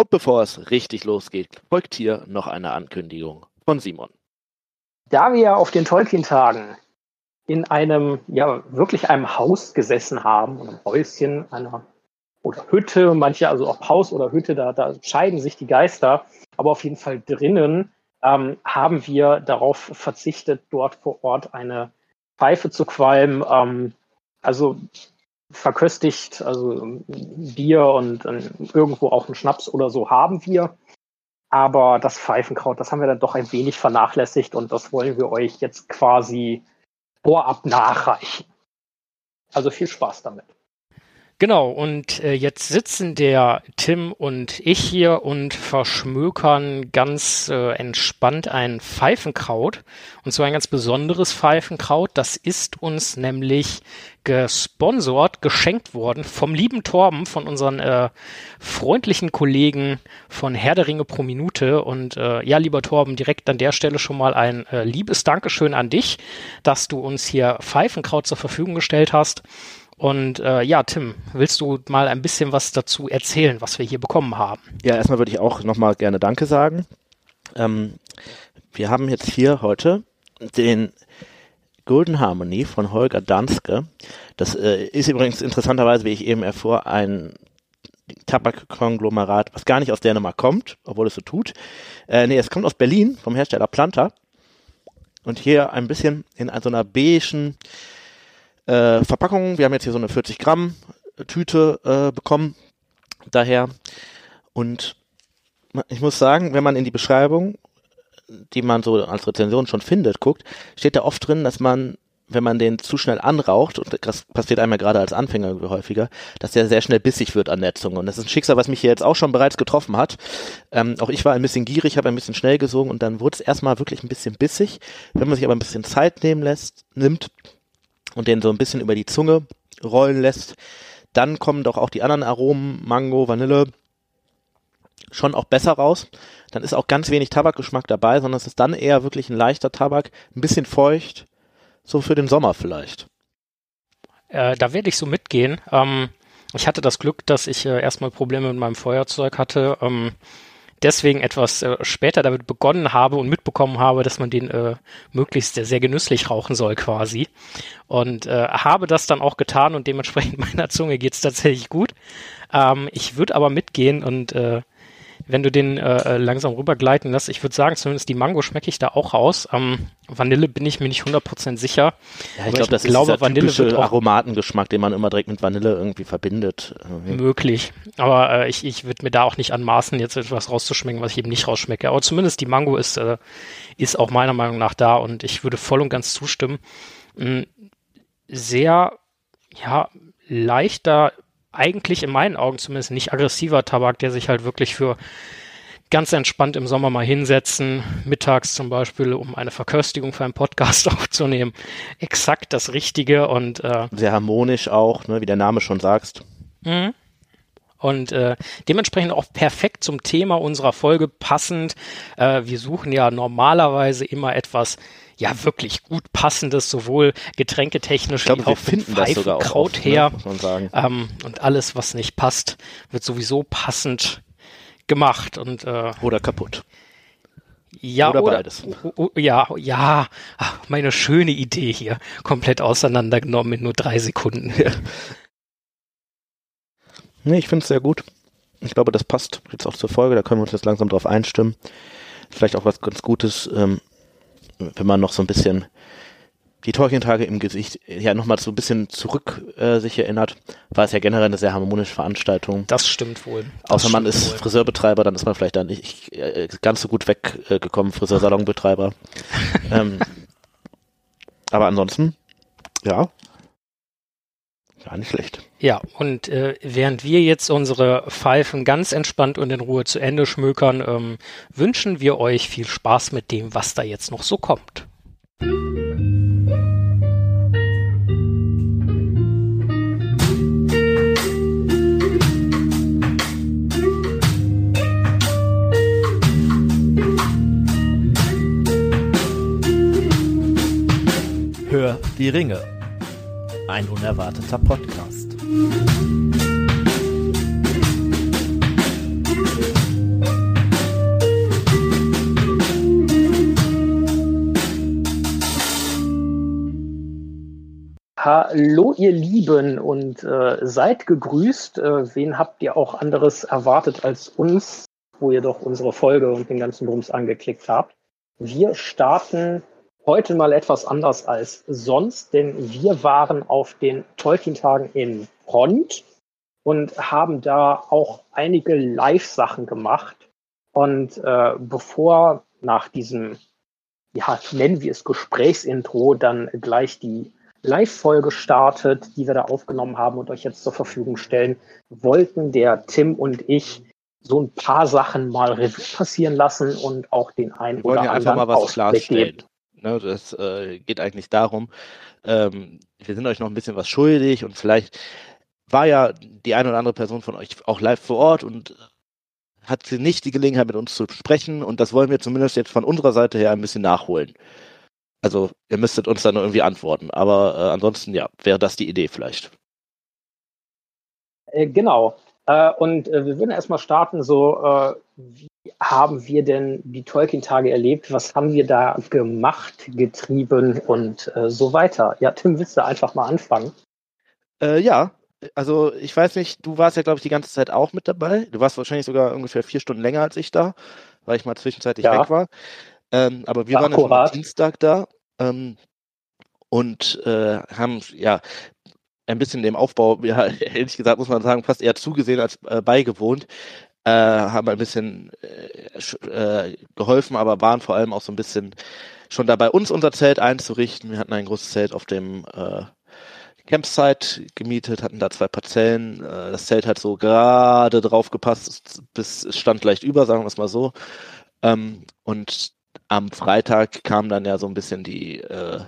Und bevor es richtig losgeht, folgt hier noch eine Ankündigung von Simon. Da wir auf den Tolkien-Tagen in einem, ja, wirklich einem Haus gesessen haben, einem Häuschen, einer oder Hütte, manche also auch Haus oder Hütte, da, da scheiden sich die Geister, aber auf jeden Fall drinnen ähm, haben wir darauf verzichtet, dort vor Ort eine Pfeife zu qualmen. Ähm, also verköstigt, also Bier und äh, irgendwo auch einen Schnaps oder so haben wir. Aber das Pfeifenkraut, das haben wir dann doch ein wenig vernachlässigt und das wollen wir euch jetzt quasi vorab nachreichen. Also viel Spaß damit. Genau, und äh, jetzt sitzen der Tim und ich hier und verschmökern ganz äh, entspannt ein Pfeifenkraut. Und zwar ein ganz besonderes Pfeifenkraut. Das ist uns nämlich gesponsort, geschenkt worden vom lieben Torben, von unseren äh, freundlichen Kollegen von Herr der Ringe pro Minute. Und äh, ja, lieber Torben, direkt an der Stelle schon mal ein äh, liebes Dankeschön an dich, dass du uns hier Pfeifenkraut zur Verfügung gestellt hast. Und äh, ja, Tim, willst du mal ein bisschen was dazu erzählen, was wir hier bekommen haben? Ja, erstmal würde ich auch nochmal gerne Danke sagen. Ähm, wir haben jetzt hier heute den Golden Harmony von Holger Danske. Das äh, ist übrigens interessanterweise, wie ich eben erfuhr, ein Tabakkonglomerat, was gar nicht aus Dänemark kommt, obwohl es so tut. Äh, nee, es kommt aus Berlin vom Hersteller Planta. Und hier ein bisschen in so einer beigen äh, Verpackung. Wir haben jetzt hier so eine 40 Gramm Tüte äh, bekommen. Daher. Und ich muss sagen, wenn man in die Beschreibung, die man so als Rezension schon findet, guckt, steht da oft drin, dass man, wenn man den zu schnell anraucht, und das passiert einem ja gerade als Anfänger häufiger, dass der sehr schnell bissig wird an der Zunge. Und das ist ein Schicksal, was mich hier jetzt auch schon bereits getroffen hat. Ähm, auch ich war ein bisschen gierig, habe ein bisschen schnell gesogen und dann wurde es erstmal wirklich ein bisschen bissig. Wenn man sich aber ein bisschen Zeit nehmen lässt, nimmt, und den so ein bisschen über die Zunge rollen lässt, dann kommen doch auch die anderen Aromen, Mango, Vanille, schon auch besser raus. Dann ist auch ganz wenig Tabakgeschmack dabei, sondern es ist dann eher wirklich ein leichter Tabak, ein bisschen feucht, so für den Sommer vielleicht. Äh, da werde ich so mitgehen. Ähm, ich hatte das Glück, dass ich äh, erstmal Probleme mit meinem Feuerzeug hatte. Ähm, deswegen etwas äh, später damit begonnen habe und mitbekommen habe, dass man den äh, möglichst sehr, sehr genüsslich rauchen soll quasi. Und äh, habe das dann auch getan und dementsprechend meiner Zunge geht's tatsächlich gut. Ähm, ich würde aber mitgehen und äh, wenn du den äh, langsam rübergleiten lässt, ich würde sagen, zumindest die Mango schmecke ich da auch raus. Ähm, Vanille bin ich mir nicht 100% sicher. Ja, ich, glaube, das glaube, ist der Vanille typische Aromatengeschmack, den man immer direkt mit Vanille irgendwie verbindet. Möglich. Aber äh, ich, ich würde mir da auch nicht anmaßen, jetzt etwas rauszuschmecken, was ich eben nicht rausschmecke. Aber zumindest die Mango ist, äh, ist auch meiner Meinung nach da und ich würde voll und ganz zustimmen. Hm, sehr, ja, leichter eigentlich in meinen Augen zumindest nicht aggressiver Tabak, der sich halt wirklich für ganz entspannt im Sommer mal hinsetzen, mittags zum Beispiel, um eine Verköstigung für einen Podcast aufzunehmen. Exakt das Richtige und äh, sehr harmonisch auch, ne, wie der Name schon sagst. Mhm. Und äh, dementsprechend auch perfekt zum Thema unserer Folge passend. Äh, wir suchen ja normalerweise immer etwas ja wirklich gut passendes, sowohl getränketechnisch wie auch finden das sogar auch Kraut oft, ne, her. Ne. Ähm, und alles, was nicht passt, wird sowieso passend gemacht und äh, oder kaputt. Ja, oder, oder beides. ja, ja, Ach, meine schöne Idee hier komplett auseinandergenommen in nur drei Sekunden. nee, ich finde es sehr gut. Ich glaube, das passt jetzt auch zur Folge, da können wir uns jetzt langsam drauf einstimmen. Vielleicht auch was ganz Gutes, ähm, wenn man noch so ein bisschen die Tolkien-Tage im Gesicht ja nochmal so ein bisschen zurück äh, sich erinnert, war es ja generell eine sehr harmonische Veranstaltung. Das stimmt wohl. Das Außer man ist wohl. Friseurbetreiber, dann ist man vielleicht da nicht äh, ganz so gut weggekommen, äh, Friseursalonbetreiber. ähm, aber ansonsten, ja, gar nicht schlecht. Ja, und äh, während wir jetzt unsere Pfeifen ganz entspannt und in Ruhe zu Ende schmökern, ähm, wünschen wir euch viel Spaß mit dem, was da jetzt noch so kommt. Hör die Ringe. Ein unerwarteter Podcast. Hallo ihr Lieben und äh, seid gegrüßt. Äh, wen habt ihr auch anderes erwartet als uns, wo ihr doch unsere Folge und den ganzen Bums angeklickt habt? Wir starten heute mal etwas anders als sonst, denn wir waren auf den Tolkien-Tagen in Front und haben da auch einige Live-Sachen gemacht. Und äh, bevor nach diesem, ja, nennen wir es Gesprächsintro, dann gleich die Live-Folge startet, die wir da aufgenommen haben und euch jetzt zur Verfügung stellen, wollten der Tim und ich so ein paar Sachen mal Revue passieren lassen und auch den einen oder anderen einfach mal was Ausblick klarstellen. geben. Ne, das äh, geht eigentlich darum, ähm, wir sind euch noch ein bisschen was schuldig und vielleicht war ja die eine oder andere Person von euch auch live vor Ort und hat sie nicht die Gelegenheit mit uns zu sprechen und das wollen wir zumindest jetzt von unserer Seite her ein bisschen nachholen. Also ihr müsstet uns dann irgendwie antworten, aber äh, ansonsten ja, wäre das die Idee vielleicht. Äh, genau. Äh, und äh, wir würden erstmal starten, so, wie haben wir denn die Tolkien-Tage erlebt? Was haben wir da gemacht, getrieben und äh, so weiter? Ja, Tim, willst du einfach mal anfangen? Äh, ja, also ich weiß nicht, du warst ja, glaube ich, die ganze Zeit auch mit dabei. Du warst wahrscheinlich sogar ungefähr vier Stunden länger als ich da, weil ich mal zwischenzeitlich Ja. weg war. Ähm, aber wir waren ja am Akkurat. Dienstag da ähm, und äh, haben ja ein bisschen dem Aufbau, ja, ehrlich gesagt muss man sagen, fast eher zugesehen als äh, beigewohnt. Äh, haben ein bisschen äh, äh, geholfen, aber waren vor allem auch so ein bisschen schon dabei, uns unser Zelt einzurichten. Wir hatten ein großes Zelt auf dem äh, Campsite gemietet, hatten da zwei Parzellen. Äh, das Zelt hat so gerade drauf gepasst, bis es stand leicht über, sagen wir es mal so. Ähm, und am Freitag kam dann ja so ein bisschen die äh,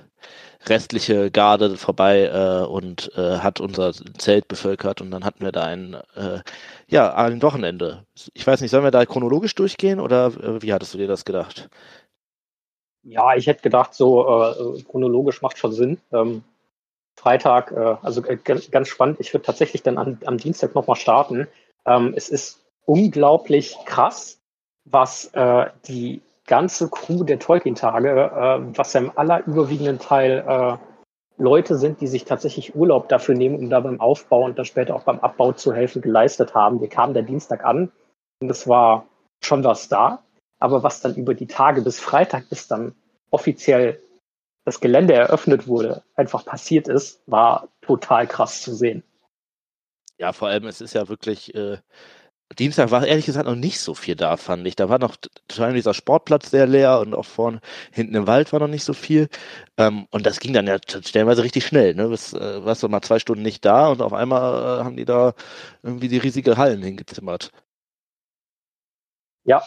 restliche Garde vorbei äh, und äh, hat unser Zelt bevölkert und dann hatten wir da ein äh, ja ein Wochenende. Ich weiß nicht, sollen wir da chronologisch durchgehen oder äh, wie hattest du dir das gedacht? Ja, ich hätte gedacht, so äh, chronologisch macht schon Sinn. Ähm, Freitag, äh, also ganz, spannend. Ich würde tatsächlich dann am, am Dienstag nochmal starten. Ähm, es ist unglaublich krass, was die ganze Crew der Tolkien-Tage, äh, was ja im allerüberwiegenden Teil äh, Leute sind, die sich tatsächlich Urlaub dafür nehmen, um da beim Aufbau und dann später auch beim Abbau zu helfen, geleistet haben. Wir kamen der Dienstag an und es war schon was da. Aber was dann über die Tage bis Freitag, bis dann offiziell das Gelände eröffnet wurde, einfach passiert ist, war total krass zu sehen. Ja, vor allem, es ist ja wirklich, äh, Dienstag war ehrlich gesagt noch nicht so viel da, fand ich. Da war noch vor dieser Sportplatz sehr leer und auch vorne hinten im Wald war noch nicht so viel. Ähm, und das ging dann ja stellenweise richtig schnell. Ne? Bis, äh, warst du mal zwei Stunden nicht da und auf einmal äh, haben die da irgendwie die riesige Hallen hingezimmert. Ja,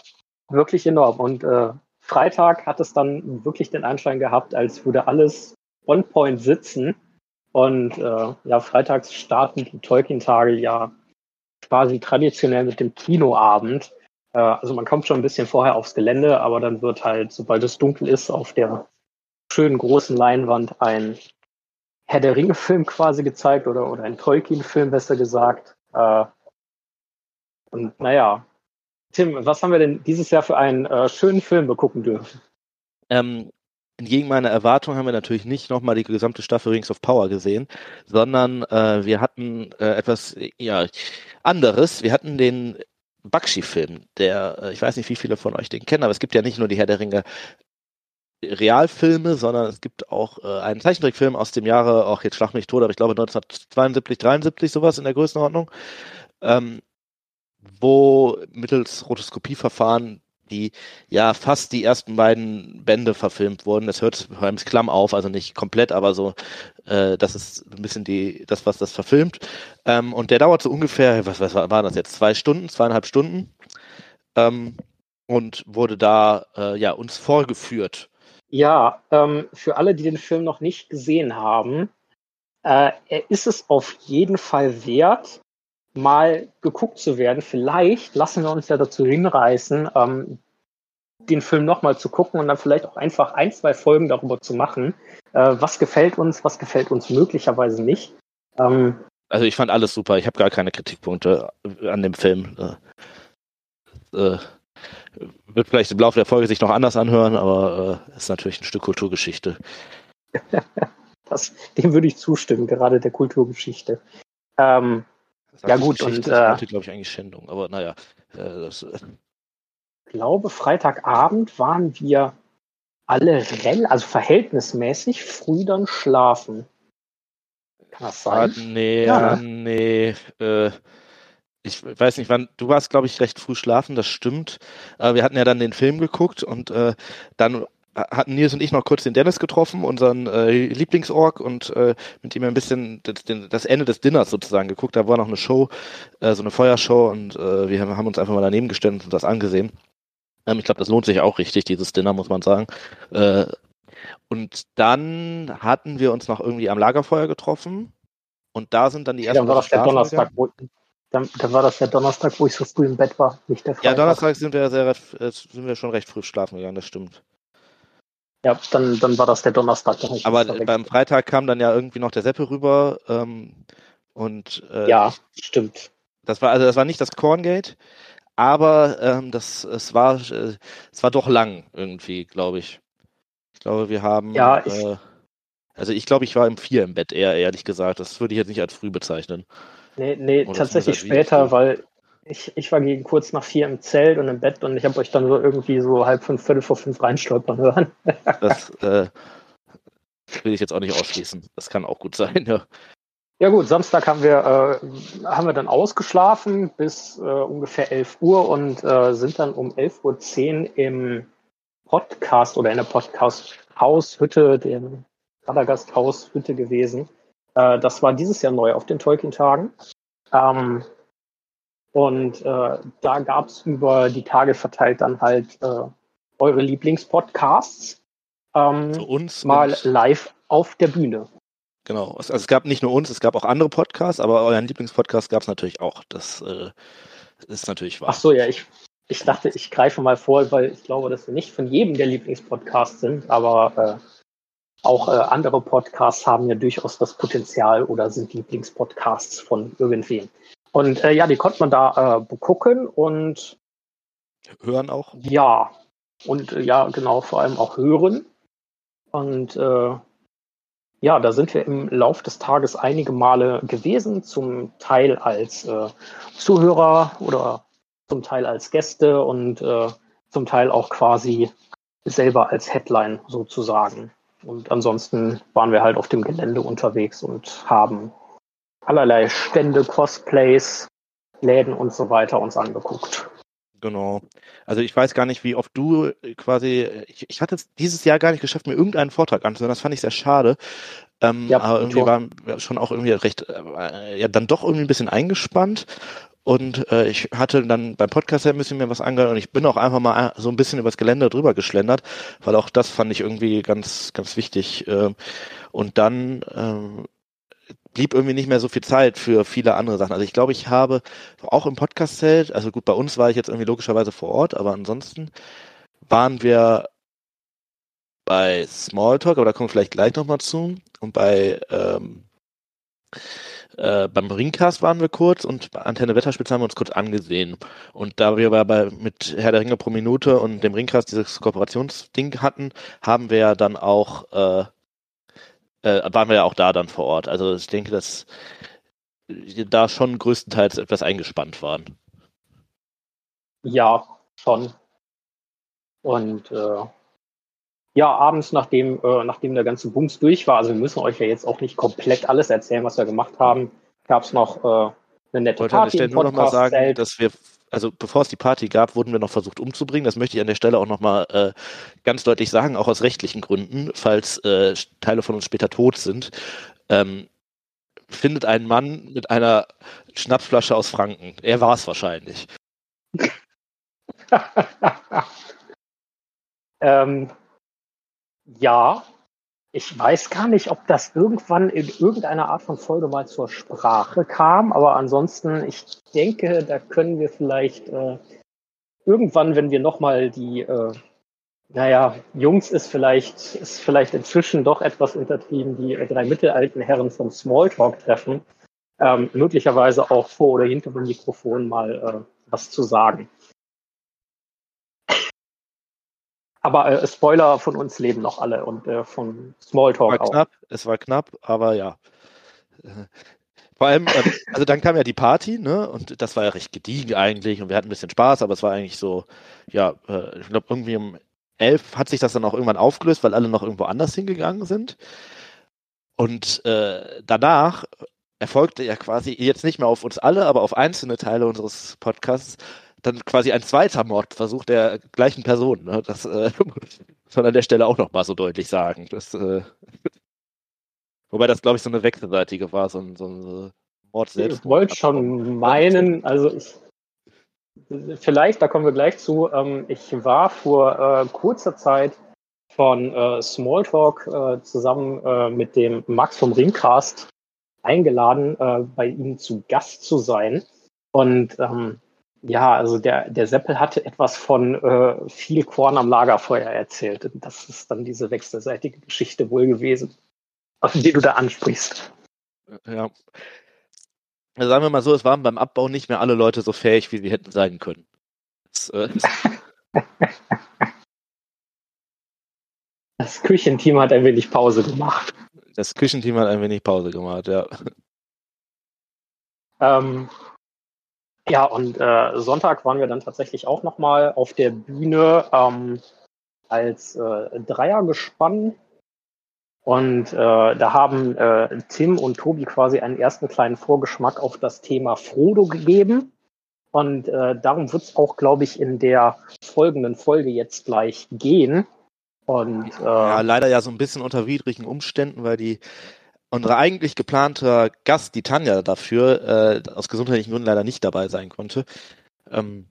wirklich enorm. Und äh, Freitag hat es dann wirklich den Anschein gehabt, als würde alles on point sitzen. Und äh, ja, freitags starten die Tolkien-Tage ja quasi traditionell mit dem Kinoabend. Äh, also man kommt schon ein bisschen vorher aufs Gelände, aber dann wird halt, sobald es dunkel ist, auf der schönen großen Leinwand ein Herr der Ringe-Film quasi gezeigt oder, oder ein Tolkien-Film, besser gesagt. Äh, und naja, Tim, was haben wir denn dieses Jahr für einen äh, schönen Film begucken dürfen? Ähm, entgegen meiner Erwartung haben wir natürlich nicht nochmal die gesamte Staffel Rings of Power gesehen, sondern äh, wir hatten äh, etwas ja, anderes. Wir hatten den Bakshi-Film, der, äh, ich weiß nicht, wie viele von euch den kennen, aber es gibt ja nicht nur die Herr der Ringe Realfilme, sondern es gibt auch äh, einen Zeichentrickfilm aus dem Jahre, auch jetzt schlag mich tot, aber ich glaube 1972, 73 sowas in der Größenordnung, ähm, wo mittels Rotoskopieverfahren die ja fast die ersten beiden Bände verfilmt wurden. Das hört beim Klamm auf, also nicht komplett, aber so, äh, das ist ein bisschen die, das, was das verfilmt. Ähm, und der dauert so ungefähr, was, was war, das jetzt? Zwei Stunden, zweieinhalb Stunden. Ähm, und wurde da äh, ja uns vorgeführt. Ja, ähm, für alle, die den Film noch nicht gesehen haben, äh, ist es auf jeden Fall wert, mal geguckt zu werden. Vielleicht lassen wir uns ja dazu hinreißen, ähm, den Film nochmal zu gucken und dann vielleicht auch einfach ein, zwei Folgen darüber zu machen. Äh, was gefällt uns, was gefällt uns möglicherweise nicht. Ähm, Also ich fand alles super. Ich habe gar keine Kritikpunkte an dem Film. Äh, äh, wird vielleicht im Laufe der Folge sich noch anders anhören, aber äh, ist natürlich ein Stück Kulturgeschichte. Das, dem würde ich zustimmen, gerade der Kulturgeschichte. Ähm, ja gut, und äh, glaube ich eigentlich Schändung, aber naja. Äh, das, äh. Ich glaube, Freitagabend waren wir alle rel also verhältnismäßig früh dann schlafen. Kann das sein? Ah, nee, ja. nee. Äh, ich weiß nicht, wann, du warst, glaube ich, recht früh schlafen, das stimmt. Äh, wir hatten ja dann den Film geguckt und äh, dann hatten Nils und ich noch kurz den Dennis getroffen, unseren äh, Lieblingsorg, und äh, mit ihm ein bisschen das, das, Ende des Dinners sozusagen geguckt. Da war noch eine Show, äh, so eine Feuershow, und äh, wir haben uns einfach mal daneben gestellt und das angesehen. Ähm, ich glaube, das lohnt sich auch richtig, dieses Dinner, muss man sagen. Äh, und dann hatten wir uns noch irgendwie am Lagerfeuer getroffen. Und da sind dann die ersten. Ja, dann war das der Donnerstag, wo, dann, dann, war das der Donnerstag, wo ich so früh im Bett war, nicht der Freitag. Ja, Donnerstag sind wir, sehr, äh, sind wir schon recht früh schlafen gegangen, das stimmt. Ja, dann, dann war das der Donnerstag. Aber beim Freitag kam dann ja irgendwie noch der Seppe rüber. Ähm, und äh, ja, stimmt. Das war also das war nicht das Corngate, aber ähm, das es war äh, es war doch lang irgendwie, glaube ich. Ich glaube, wir haben ja, ich, äh, also ich glaube, ich war im vier im Bett eher ehrlich gesagt. Das würde ich jetzt nicht als früh bezeichnen. Nee, nee, Oder tatsächlich später, weil ich, ich war gegen kurz nach vier im Zelt und im Bett und ich habe euch dann so irgendwie so halb fünf, viertel vor fünf reinstolpern hören. das äh, will ich jetzt auch nicht ausschließen. Das kann auch gut sein, ja. Ja gut, Samstag haben wir, äh, haben wir dann ausgeschlafen bis äh, ungefähr 11 Uhr und äh, sind dann um 11.10 Uhr im Podcast oder in der Podcast-Haushütte, dem Radagast-Haushütte gewesen. Äh, das war dieses Jahr neu auf den Tolkien-Tagen. Ähm, und äh, da gab es über die Tage verteilt dann halt äh, eure Lieblingspodcasts ähm, uns mal live auf der Bühne. Genau. Also es gab nicht nur uns, es gab auch andere Podcasts, aber euren Lieblingspodcast gab es natürlich auch. Das äh, ist natürlich wahr. Ach so, ja, ich, ich dachte, ich greife mal vor, weil ich glaube, dass wir nicht von jedem der Lieblingspodcasts sind, aber äh, auch äh, andere Podcasts haben ja durchaus das Potenzial oder sind Lieblingspodcasts von irgendwem. Und äh, ja, die konnte man da äh, gucken und hören auch. Ja, und äh, ja, genau, vor allem auch hören. Und äh, ja, da sind wir im Lauf des Tages einige Male gewesen, zum Teil als äh, Zuhörer oder zum Teil als Gäste und äh, zum Teil auch quasi selber als Headline sozusagen. Und ansonsten waren wir halt auf dem Gelände unterwegs und haben allerlei Stände, Cosplays, Läden und so weiter uns angeguckt. Genau. Also ich weiß gar nicht, wie oft du quasi, ich, ich hatte es dieses Jahr gar nicht geschafft, mir irgendeinen Vortrag anzuhören. Das fand ich sehr schade. Ähm, ja, aber irgendwie war schon auch irgendwie recht, äh, ja, dann doch irgendwie ein bisschen eingespannt. Und äh, ich hatte dann beim Podcast ein bisschen mir was angehört und ich bin auch einfach mal so ein bisschen übers Gelände drüber geschlendert, weil auch das fand ich irgendwie ganz, ganz wichtig. Äh, und dann äh, blieb irgendwie nicht mehr so viel Zeit für viele andere Sachen. Also ich glaube, ich habe auch im Podcast-Zelt, also gut, bei uns war ich jetzt irgendwie logischerweise vor Ort, aber ansonsten waren wir bei Smalltalk, aber da kommen wir vielleicht gleich nochmal zu. Und bei ähm, äh, beim Ringcast waren wir kurz und bei Antenne Wetterspitze haben wir uns kurz angesehen. Und da wir bei, mit Herr der Ringe pro Minute und dem Ringcast dieses Kooperationsding hatten, haben wir dann auch äh, äh, waren wir ja auch da dann vor Ort. Also ich denke, dass da schon größtenteils etwas eingespannt waren. Ja, schon. Und äh, ja, abends, nachdem, äh, nachdem der ganze Bums durch war, also wir müssen euch ja jetzt auch nicht komplett alles erzählen, was wir gemacht haben, gab es noch äh, eine nette ich wollte Party. Ich wollte nur noch mal sagen, dass wir also bevor es die Party gab, wurden wir noch versucht umzubringen. Das möchte ich an der Stelle auch nochmal äh, ganz deutlich sagen, auch aus rechtlichen Gründen, falls äh, Teile von uns später tot sind. Ähm, findet einen Mann mit einer Schnapsflasche aus Franken. Er war es wahrscheinlich. ähm, ja, ich weiß gar nicht, ob das irgendwann in irgendeiner Art von Folge mal zur Sprache kam, aber ansonsten, ich denke, da können wir vielleicht äh, irgendwann, wenn wir nochmal die, äh, naja, Jungs ist vielleicht, ist vielleicht inzwischen doch etwas untertrieben, die äh, drei mittelalten Herren vom Smalltalk treffen, ähm, möglicherweise auch vor oder hinter dem Mikrofon mal äh, was zu sagen. Aber äh, Spoiler von uns leben noch alle und äh, von Smalltalk war auch. knapp, es war knapp, aber ja. Vor allem, ähm, also dann kam ja die Party, ne? Und das war ja recht gediegen eigentlich und wir hatten ein bisschen Spaß, aber es war eigentlich so, ja, äh, ich glaube irgendwie um elf hat sich das dann auch irgendwann aufgelöst, weil alle noch irgendwo anders hingegangen sind. Und äh, danach erfolgte ja quasi jetzt nicht mehr auf uns alle, aber auf einzelne Teile unseres Podcasts dann quasi ein zweiter Mordversuch der gleichen Person. Ne? Das äh, muss man an der Stelle auch noch mal so deutlich sagen. Das, äh, wobei das, glaube ich, so eine wechselseitige war, so ein, so ein Mord selbst. Ich wollte schon meinen, also ich, vielleicht, da kommen wir gleich zu, ähm, ich war vor äh, kurzer Zeit von äh, Smalltalk äh, zusammen äh, mit dem Max vom Ringcast eingeladen, äh, bei ihm zu Gast zu sein. Und ähm, ja, also der, der Seppel hatte etwas von äh, viel Korn am Lagerfeuer erzählt. Und das ist dann diese wechselseitige Geschichte wohl gewesen, auf die du da ansprichst. Ja. Also sagen wir mal so, es waren beim Abbau nicht mehr alle Leute so fähig, wie sie hätten sein können. Das, äh, Das Küchenteam hat ein wenig Pause gemacht. das Küchenteam hat ein wenig Pause gemacht, ja. Ähm, ja, und äh, Sonntag waren wir dann tatsächlich auch nochmal auf der Bühne ähm, als äh, Dreiergespann. Und äh, da haben äh, Tim und Tobi quasi einen ersten kleinen Vorgeschmack auf das Thema Frodo gegeben. Und äh, darum wird es auch, glaube ich, in der folgenden Folge jetzt gleich gehen. Und äh, Ja, leider ja so ein bisschen unter widrigen Umständen, weil die unsere eigentlich geplante Gast, die Tanja, dafür äh, aus gesundheitlichen Gründen leider nicht dabei sein konnte. Ähm,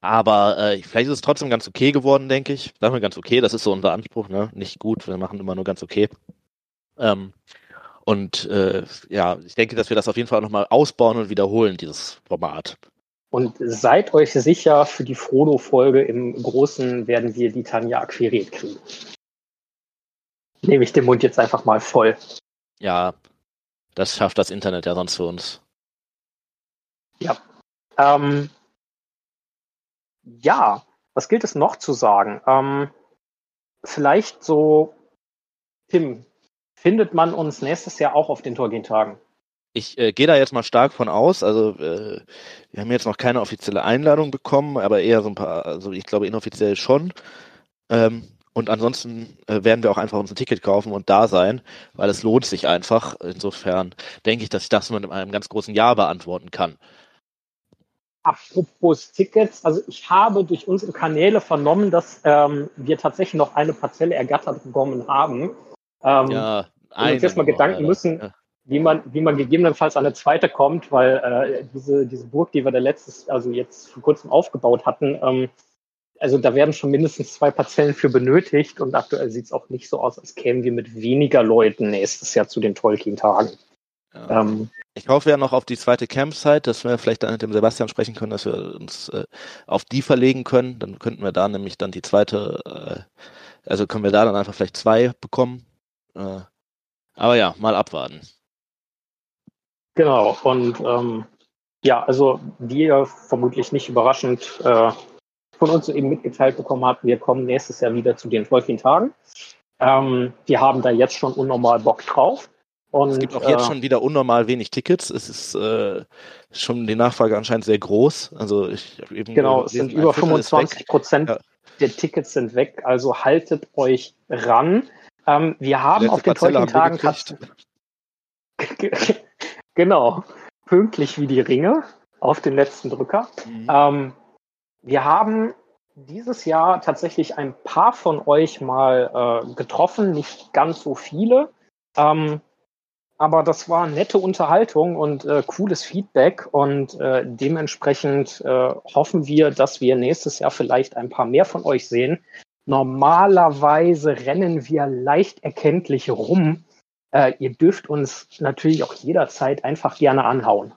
aber äh, vielleicht ist es trotzdem ganz okay geworden, denke ich. Sagen wir ganz okay, das ist so unser Anspruch, ne? Nicht gut, wir machen immer nur ganz okay. Ähm, und äh, ja, ich denke, dass wir das auf jeden Fall nochmal ausbauen und wiederholen, dieses Format. Und seid euch sicher, für die Frodo-Folge im Großen werden wir die Tanja akquiriert kriegen. Nehme ich den Mund jetzt einfach mal voll. Ja, das schafft das Internet ja sonst für uns. Ähm, ja, was gilt es noch zu sagen? Ähm, vielleicht so, Tim, findet man uns nächstes Jahr auch auf den Torgin-Tagen? Ich äh, gehe da jetzt mal stark von aus. Also äh, wir haben jetzt noch keine offizielle Einladung bekommen, aber eher so ein paar, also ich glaube inoffiziell schon. Ähm, und ansonsten äh, werden wir auch einfach uns ein Ticket kaufen und da sein, weil es lohnt sich einfach. Insofern denke ich, dass ich das mit einem ganz großen Ja beantworten kann. Apropos Tickets, also ich habe durch unsere Kanäle vernommen, dass ähm, wir tatsächlich noch eine Parzelle ergattert bekommen haben. Ähm, Ja, und uns jetzt mal Gedanken müssen, Ja. wie man, wie man gegebenenfalls an eine zweite kommt, weil äh, diese, diese Burg, die wir da letztes, also jetzt vor kurzem aufgebaut hatten, ähm, also da werden schon mindestens zwei Parzellen für benötigt und aktuell sieht es auch nicht so aus, als kämen wir mit weniger Leuten nächstes Jahr zu den Tolkien-Tagen. Ja. Ähm, Ich hoffe ja noch auf die zweite Campsite, dass wir vielleicht dann mit dem Sebastian sprechen können, dass wir uns äh, auf die verlegen können. Dann könnten wir da nämlich dann die zweite, äh, also können wir da dann einfach vielleicht zwei bekommen. Äh, aber ja, mal abwarten. Genau, und ähm, ja, also wie ihr vermutlich nicht überraschend äh, von uns eben mitgeteilt bekommen habt, wir kommen nächstes Jahr wieder zu den Tolkien-Tagen. Ähm, wir haben da jetzt schon unnormal Bock drauf. Und, Es gibt auch jetzt äh, schon wieder unnormal wenig Tickets. Es ist äh, schon die Nachfrage anscheinend sehr groß. Also ich hab eben Genau, es sind über Viertel ist 25 weg. Prozent Ja. der Tickets sind weg, also haltet euch ran. Ähm, wir haben Letzte auf den gekriegt. tats- genau, pünktlich wie die Ringe auf den letzten Drücker. Mhm. Ähm, wir haben dieses Jahr tatsächlich ein paar von euch mal äh, getroffen, nicht ganz so viele. Ähm, aber das war nette Unterhaltung und äh, cooles Feedback und äh, dementsprechend äh, hoffen wir, dass wir nächstes Jahr vielleicht ein paar mehr von euch sehen. Normalerweise rennen wir leicht erkenntlich rum. Äh, ihr dürft uns natürlich auch jederzeit einfach gerne anhauen.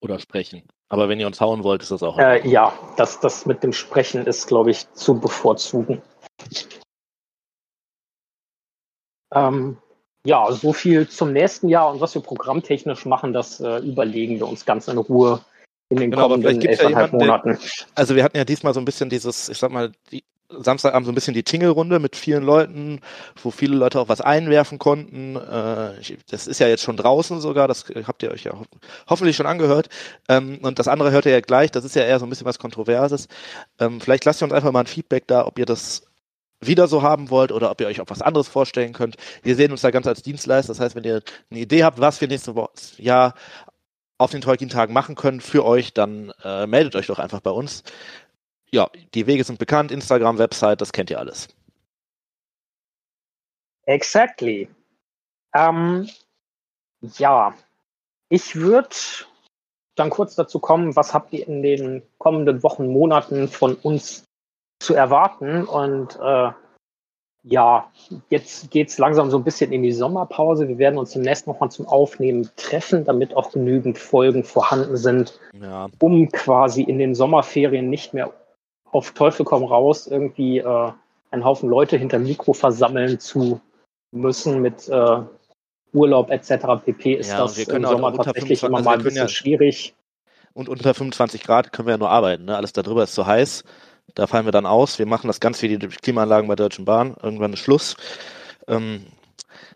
Oder sprechen. Aber wenn ihr uns hauen wollt, ist das auch. Äh, ja, das, das mit dem Sprechen ist, glaube ich, zu bevorzugen. Ähm, ja, so viel zum nächsten Jahr und was wir programmtechnisch machen, das äh, überlegen wir uns ganz in Ruhe in den Genau, kommenden gibt's ja elfeinhalb jemanden, der- Monaten. Also wir hatten ja diesmal so ein bisschen dieses, ich sag mal, die Samstagabend so ein bisschen die Tingelrunde mit vielen Leuten, wo viele Leute auch was einwerfen konnten. Äh, das ist ja jetzt schon draußen sogar, das habt ihr euch ja ho hoffentlich schon angehört. Ähm, und das andere hört ihr ja gleich, das ist ja eher so ein bisschen was Kontroverses. Ähm, vielleicht lasst ihr uns einfach mal ein Feedback da, ob ihr das wieder so haben wollt oder ob ihr euch auch was anderes vorstellen könnt. Wir sehen uns da ganz als Dienstleister. Das heißt, wenn ihr eine Idee habt, was wir nächstes Jahr auf den Tolkien-Tagen machen können für euch, dann äh, meldet euch doch einfach bei uns. Ja, die Wege sind bekannt, Instagram, Website, das kennt ihr alles. Exactly. Ähm, ja, ich würde dann kurz dazu kommen, was habt ihr in den kommenden Wochen, Monaten von uns zu erwarten? Und äh, ja, jetzt geht's langsam so ein bisschen in die Sommerpause. Wir werden uns demnächst nochmal zum Aufnehmen treffen, damit auch genügend Folgen vorhanden sind, Ja, um quasi in den Sommerferien nicht mehr auf Teufel komm raus irgendwie äh, einen Haufen Leute hinter Mikro versammeln zu müssen mit äh, Urlaub etc. pp. ist Ja, das im Sommer unter tatsächlich 25 immer also mal ein bisschen ja- schwierig. und unter 25 Grad können wir ja nur arbeiten. Ne? Alles darüber ist zu heiß. Da fallen wir dann aus. Wir machen das ganz wie die Klimaanlagen bei Deutschen Bahn. Irgendwann ist Schluss. Ähm,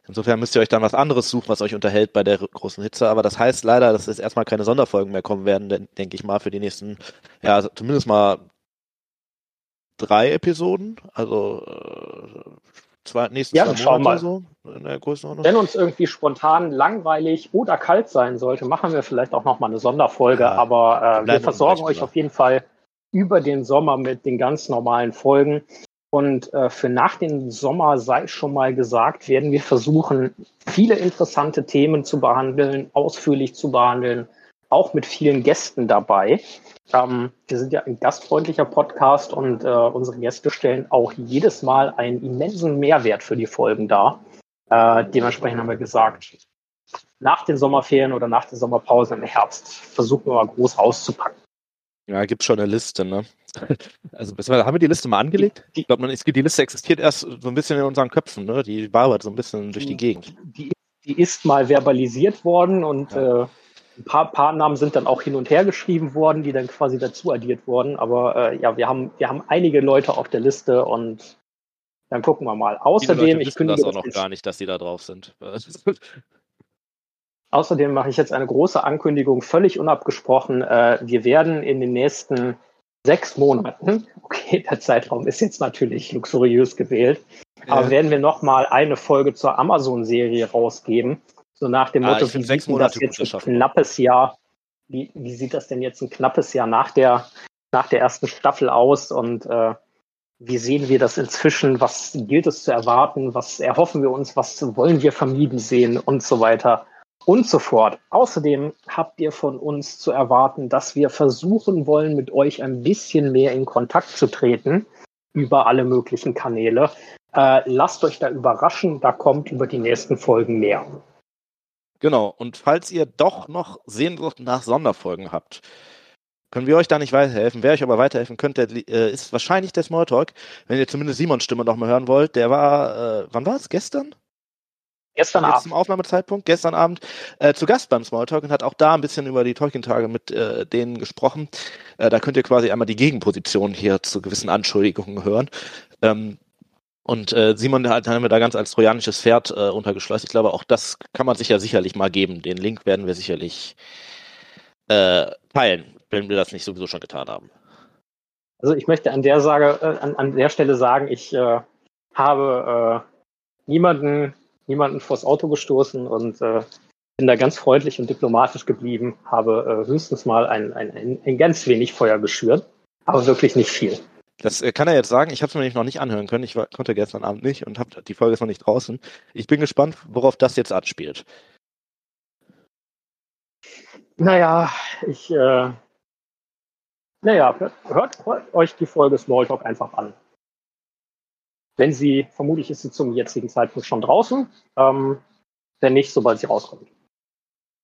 insofern müsst ihr euch dann was anderes suchen, was euch unterhält bei der großen Hitze. Aber das heißt leider, dass jetzt erstmal keine Sonderfolgen mehr kommen werden, denke ich mal, für die nächsten, ja, zumindest mal drei Episoden. Also äh, zwei, nächsten Ja, zwei schauen Monate mal. so in der Größenordnung. Wenn uns irgendwie spontan langweilig oder kalt sein sollte, machen wir vielleicht auch nochmal eine Sonderfolge. Ja, aber wir äh, wir versorgen euch auf jeden Fall über den Sommer mit den ganz normalen Folgen. Und äh, für nach dem Sommer sei schon mal gesagt, werden wir versuchen, viele interessante Themen zu behandeln, ausführlich zu behandeln, auch mit vielen Gästen dabei. Ähm, wir sind ja ein gastfreundlicher Podcast und äh, unsere Gäste stellen auch jedes Mal einen immensen Mehrwert für die Folgen dar. Äh, dementsprechend haben wir gesagt, nach den Sommerferien oder nach der Sommerpause im Herbst versuchen wir mal groß rauszupacken. Ja, gibt's schon eine Liste, ne? Also, haben wir die Liste mal angelegt? Die- Ich glaube, die Liste existiert erst so ein bisschen in unseren Köpfen, ne? Die wabert so ein bisschen durch die Gegend. Die, die ist mal verbalisiert worden und Ja. äh, ein paar, paar Namen sind dann auch hin und her geschrieben worden, die dann quasi dazu addiert wurden. Aber äh, ja, wir haben, wir haben einige Leute auf der Liste und dann gucken wir mal. Außerdem, ich kündige das auch noch gar nicht, dass die da drauf sind. Außerdem mache ich jetzt eine große Ankündigung, völlig unabgesprochen. Äh, wir werden in den nächsten sechs Monaten, okay, der Zeitraum ist jetzt natürlich luxuriös gewählt, aber Ja. werden wir nochmal eine Folge zur Amazon-Serie rausgeben. So nach dem Ah, Motto, find wie sechs Monate das jetzt ein knappes Jahr, wie, wie sieht das denn jetzt ein knappes Jahr nach der, nach der ersten Staffel aus und äh, wie sehen wir das inzwischen? Was gilt es zu erwarten? Was erhoffen wir uns? Was wollen wir vermieden sehen? Und so weiter und so fort. Außerdem habt ihr von uns zu erwarten, dass wir versuchen wollen, mit euch ein bisschen mehr in Kontakt zu treten über alle möglichen Kanäle. Äh, lasst euch da überraschen, da kommt über die nächsten Folgen mehr. Genau. Und falls ihr doch noch Sehnsucht nach Sonderfolgen habt, können wir euch da nicht weiterhelfen. Wer euch aber weiterhelfen könnte, äh, ist wahrscheinlich der Smalltalk. Wenn ihr zumindest Simons Stimme noch mal hören wollt, der war, äh, wann war es? Gestern? Gestern Abend. zum Aufnahmezeitpunkt, gestern Abend, äh, zu Gast beim Smalltalk und hat auch da ein bisschen über die Tolkien-Tage mit äh, denen gesprochen. Äh, da könnt ihr quasi einmal die Gegenposition hier zu gewissen Anschuldigungen hören. Ähm, und äh, Simon hat, haben wir da ganz als trojanisches Pferd äh, untergeschleust. Ich glaube, auch das kann man sich ja sicherlich mal geben. Den Link werden wir sicherlich äh, teilen, wenn wir das nicht sowieso schon getan haben. Also ich möchte an der, Sage, äh, an, an der Stelle sagen, ich äh, habe äh, niemanden, niemanden vors Auto gestoßen und bin da ganz freundlich und diplomatisch geblieben, habe höchstens mal ein, ein, ein, ein ganz wenig Feuer geschürt, aber wirklich nicht viel. Das äh, kann er jetzt sagen. Ich habe es mir nämlich noch nicht anhören können. Ich war, konnte gestern Abend nicht und hab, die Folge ist noch nicht draußen. Ich bin gespannt, worauf das jetzt anspielt. Naja, ich, äh, naja, hört, hört euch die Folge Smalltalk einfach an. Wenn sie, vermutlich ist sie zum jetzigen Zeitpunkt schon draußen, ähm, wenn nicht, sobald sie rauskommt.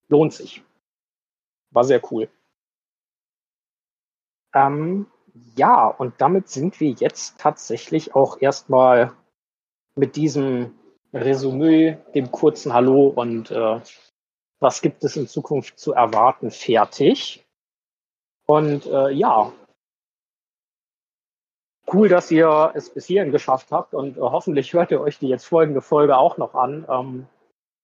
Lohnt sich. War sehr cool. Ähm, ja, und damit sind wir jetzt tatsächlich auch erstmal mit diesem Resümee, dem kurzen Hallo und äh, was gibt es in Zukunft zu erwarten, fertig. Und äh, ja, cool, dass ihr es bis hierhin geschafft habt und äh, hoffentlich hört ihr euch die jetzt folgende Folge auch noch an. Ähm,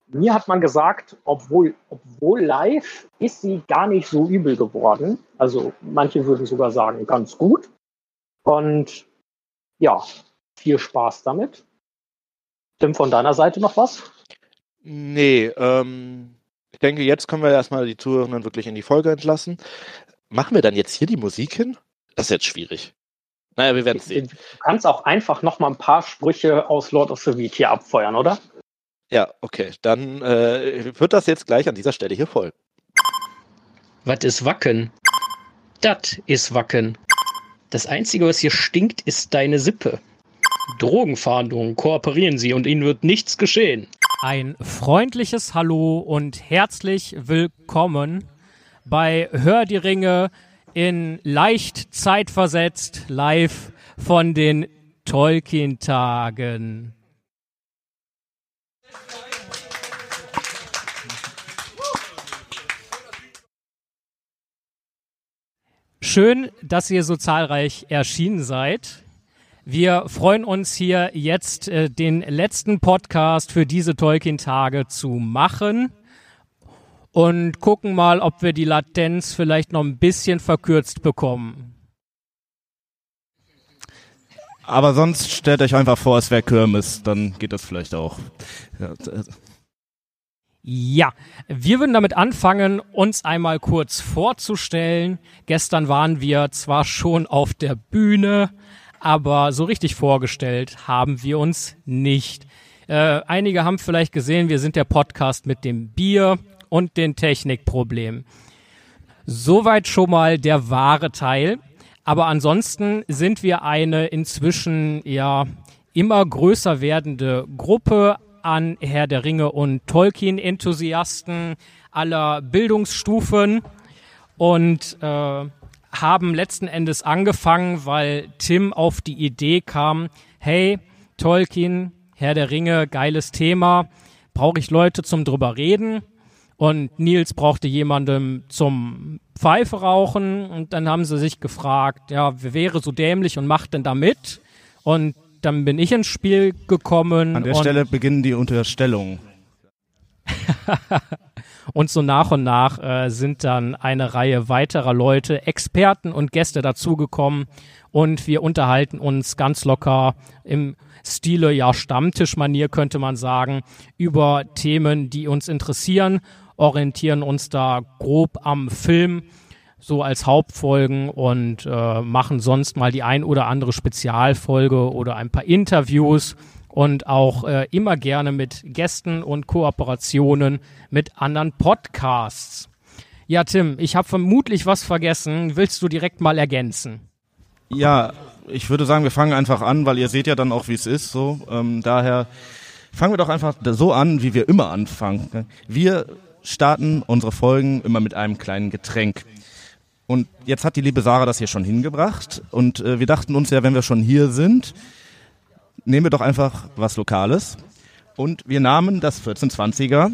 mir hat man gesagt, obwohl, obwohl live ist sie gar nicht so übel geworden. Also manche würden sogar sagen, ganz gut. Und ja, viel Spaß damit. Tim, von deiner Seite noch was? Nee, ähm, ich denke, jetzt können wir erstmal die Zuhörenden wirklich in die Folge entlassen. Machen wir dann jetzt hier die Musik hin? Das ist jetzt schwierig. Naja, wir werden es sehen. Du kannst auch einfach noch mal ein paar Sprüche aus Lord of the Weed hier abfeuern, oder? Ja, okay. Dann äh, wird das jetzt gleich an dieser Stelle hier voll. Was ist Wacken? Das ist Wacken. Das Einzige, was hier stinkt, ist deine Sippe. Drogenfahndung, kooperieren Sie und Ihnen wird nichts geschehen. Ein freundliches Hallo und herzlich willkommen bei Hör die Ringe in leicht zeitversetzt live von den Tolkien-Tagen. Schön, dass ihr so zahlreich erschienen seid. Wir freuen uns hier jetzt äh, den letzten Podcast für diese Tolkien-Tage zu machen und gucken mal, ob wir die Latenz vielleicht noch ein bisschen verkürzt bekommen. Aber sonst stellt euch einfach vor, es wäre Kirmes, dann geht das vielleicht auch. Ja, wir würden damit anfangen, uns einmal kurz vorzustellen. Gestern waren wir zwar schon auf der Bühne, aber so richtig vorgestellt haben wir uns nicht. Äh, einige haben vielleicht gesehen, wir sind der Podcast mit dem Bier und den Technikproblemen. Soweit schon mal der wahre Teil. Aber ansonsten sind wir eine inzwischen ja immer größer werdende Gruppe an Herr der Ringe und Tolkien-Enthusiasten aller Bildungsstufen und äh, haben letzten Endes angefangen, weil Tim auf die Idee kam, hey, Tolkien, Herr der Ringe, geiles Thema, brauche ich Leute zum drüber reden. Und Nils brauchte jemandem zum Pfeife rauchen. Und dann haben sie sich gefragt, ja, wer wäre so dämlich und macht denn da mit? Und dann bin ich ins Spiel gekommen. An der Stelle beginnen die Unterstellungen. und so nach und nach äh, sind dann eine Reihe weiterer Leute, Experten und Gäste dazugekommen und wir unterhalten uns ganz locker im Stile, ja, Stammtischmanier könnte man sagen, über Themen, die uns interessieren, orientieren uns da grob am Film so als Hauptfolgen und äh, machen sonst mal die ein oder andere Spezialfolge oder ein paar Interviews und auch äh, immer gerne mit Gästen und Kooperationen mit anderen Podcasts. Ja, Tim, ich habe vermutlich was vergessen. Willst du direkt mal ergänzen? Ja, ich würde sagen, wir fangen einfach an, weil ihr seht ja dann auch, wie es ist. So, ähm, daher fangen wir doch einfach so an, wie wir immer anfangen. Wir starten unsere Folgen immer mit einem kleinen Getränk. Und jetzt hat die liebe Sarah das hier schon hingebracht. Und äh, wir dachten uns ja, wenn wir schon hier sind, nehmen wir doch einfach was Lokales. Und wir nahmen das 1420er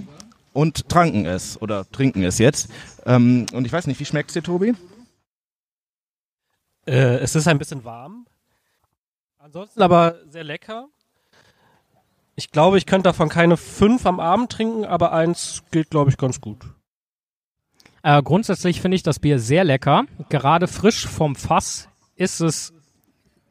und tranken es oder trinken es jetzt. Ähm, und ich weiß nicht, wie schmeckt es dir, Tobi? Äh, es ist ein bisschen warm. Ansonsten aber sehr lecker. Ich glaube, ich könnte davon keine fünf am Abend trinken, aber eins geht, glaube ich, ganz gut. Äh, grundsätzlich finde ich das Bier sehr lecker. Gerade frisch vom Fass ist es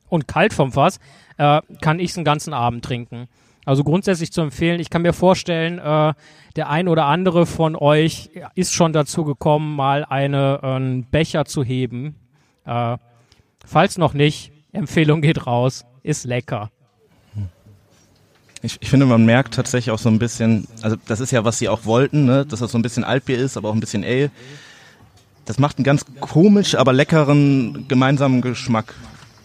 und kalt vom Fass äh, kann ich es den ganzen Abend trinken. Also grundsätzlich zu empfehlen. Ich kann mir vorstellen, äh, der ein oder andere von euch ist schon dazu gekommen, mal eine, einen Becher zu heben. Äh, falls noch nicht, Empfehlung geht raus. Ist lecker. Ich, ich finde, man merkt tatsächlich auch so ein bisschen, also das ist ja, was sie auch wollten, ne? dass das so ein bisschen Altbier ist, aber auch ein bisschen Ale. Das macht einen ganz komisch, aber leckeren gemeinsamen Geschmack.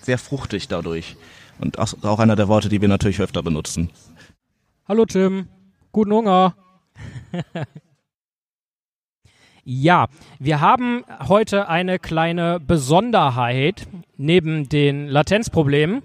Sehr fruchtig dadurch. Und auch einer der Worte, die wir natürlich öfter benutzen. Hallo Tim, guten Hunger. ja, wir haben heute eine kleine Besonderheit neben den Latenzproblemen.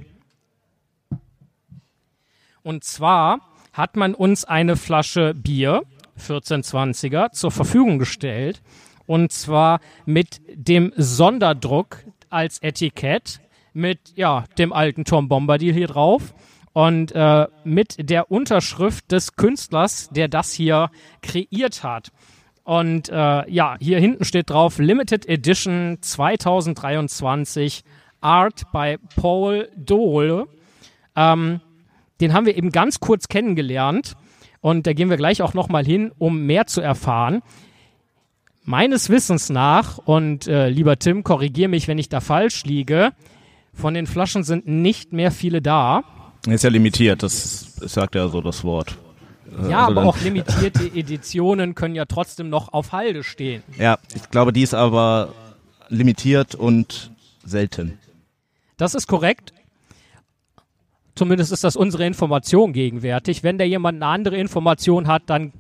Und zwar hat man uns eine Flasche Bier, 1420er, zur Verfügung gestellt. Und zwar mit dem Sonderdruck als Etikett mit ja dem alten Tom Bombadil hier drauf und äh, mit der Unterschrift des Künstlers, der das hier kreiert hat. Und äh, ja, hier hinten steht drauf Limited Edition 2023 Art by Paul Dole. Ähm, den haben wir eben ganz kurz kennengelernt und da gehen wir gleich auch nochmal hin, um mehr zu erfahren. Meines Wissens nach, und äh, lieber Tim, korrigier mich, wenn ich da falsch liege, von den Flaschen sind nicht mehr viele da. Ist ja limitiert, das sagt ja so das Wort. Ja, Also aber auch limitierte Editionen können ja trotzdem noch auf Halde stehen. Ja, ich glaube, die ist aber limitiert und selten. Das ist korrekt. Zumindest ist das unsere Information gegenwärtig. Wenn da jemand eine andere Information hat, dann.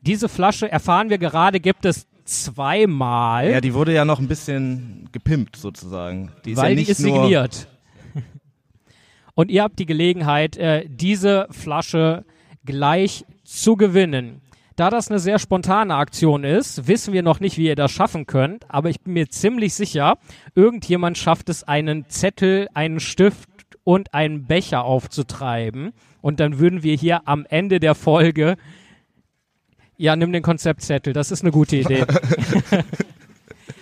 Diese Flasche, erfahren wir gerade, gibt es zweimal, Ja, die wurde ja noch ein bisschen gepimpt sozusagen. Die ist weil ja die ist signiert. Und ihr habt die Gelegenheit, äh, diese Flasche gleich zu gewinnen. Da das eine sehr spontane Aktion ist, wissen wir noch nicht, wie ihr das schaffen könnt, aber ich bin mir ziemlich sicher, irgendjemand schafft es, einen Zettel, einen Stift und einen Becher aufzutreiben. Und dann würden wir hier am Ende der Folge, ja, nimm den Konzeptzettel, das ist eine gute Idee.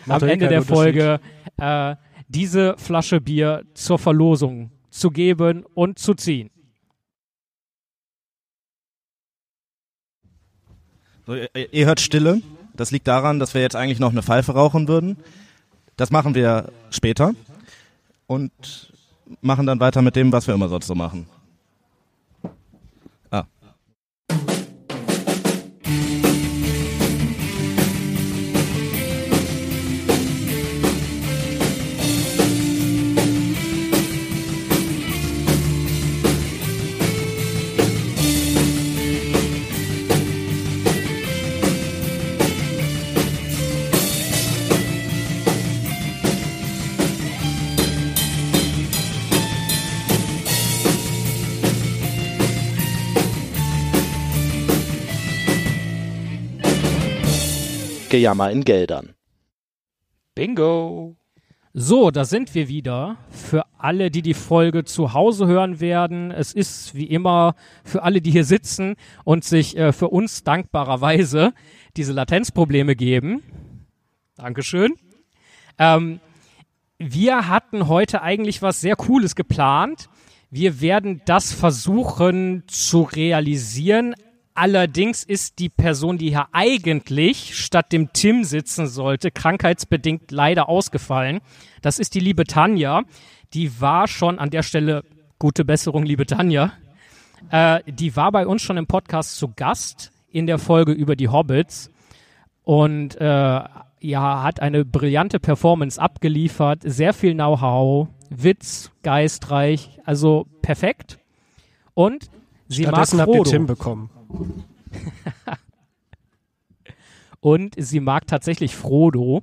Am Ende der. Folge äh, diese Flasche Bier zur Verlosung zu geben und zu ziehen. So, ihr, ihr hört Stille. Das liegt daran, dass wir jetzt eigentlich noch eine Pfeife rauchen würden. Das machen wir später und machen dann weiter mit dem, was wir immer sonst so machen. Gejammer in Geldern. Bingo. So, da sind wir wieder. Für alle, die die Folge zu Hause hören werden, es ist wie immer für alle, die hier sitzen und sich äh, für uns dankbarerweise diese Latenzprobleme geben. Dankeschön. Ähm, wir hatten heute eigentlich was sehr Cooles geplant. Wir werden das versuchen zu realisieren. Allerdings ist die Person, die hier eigentlich statt dem Tim sitzen sollte, krankheitsbedingt leider ausgefallen. Das ist die liebe Tanja. Die war schon an der Stelle, gute Besserung, liebe Tanja. Äh, die war bei uns schon im Podcast zu Gast in der Folge über die Hobbits und äh, ja, hat eine brillante Performance abgeliefert, sehr viel Know-how, Witz, geistreich, also perfekt. Und sie mag Stattdessen habt ihr Frodo. Tim bekommen. Und sie mag tatsächlich Frodo.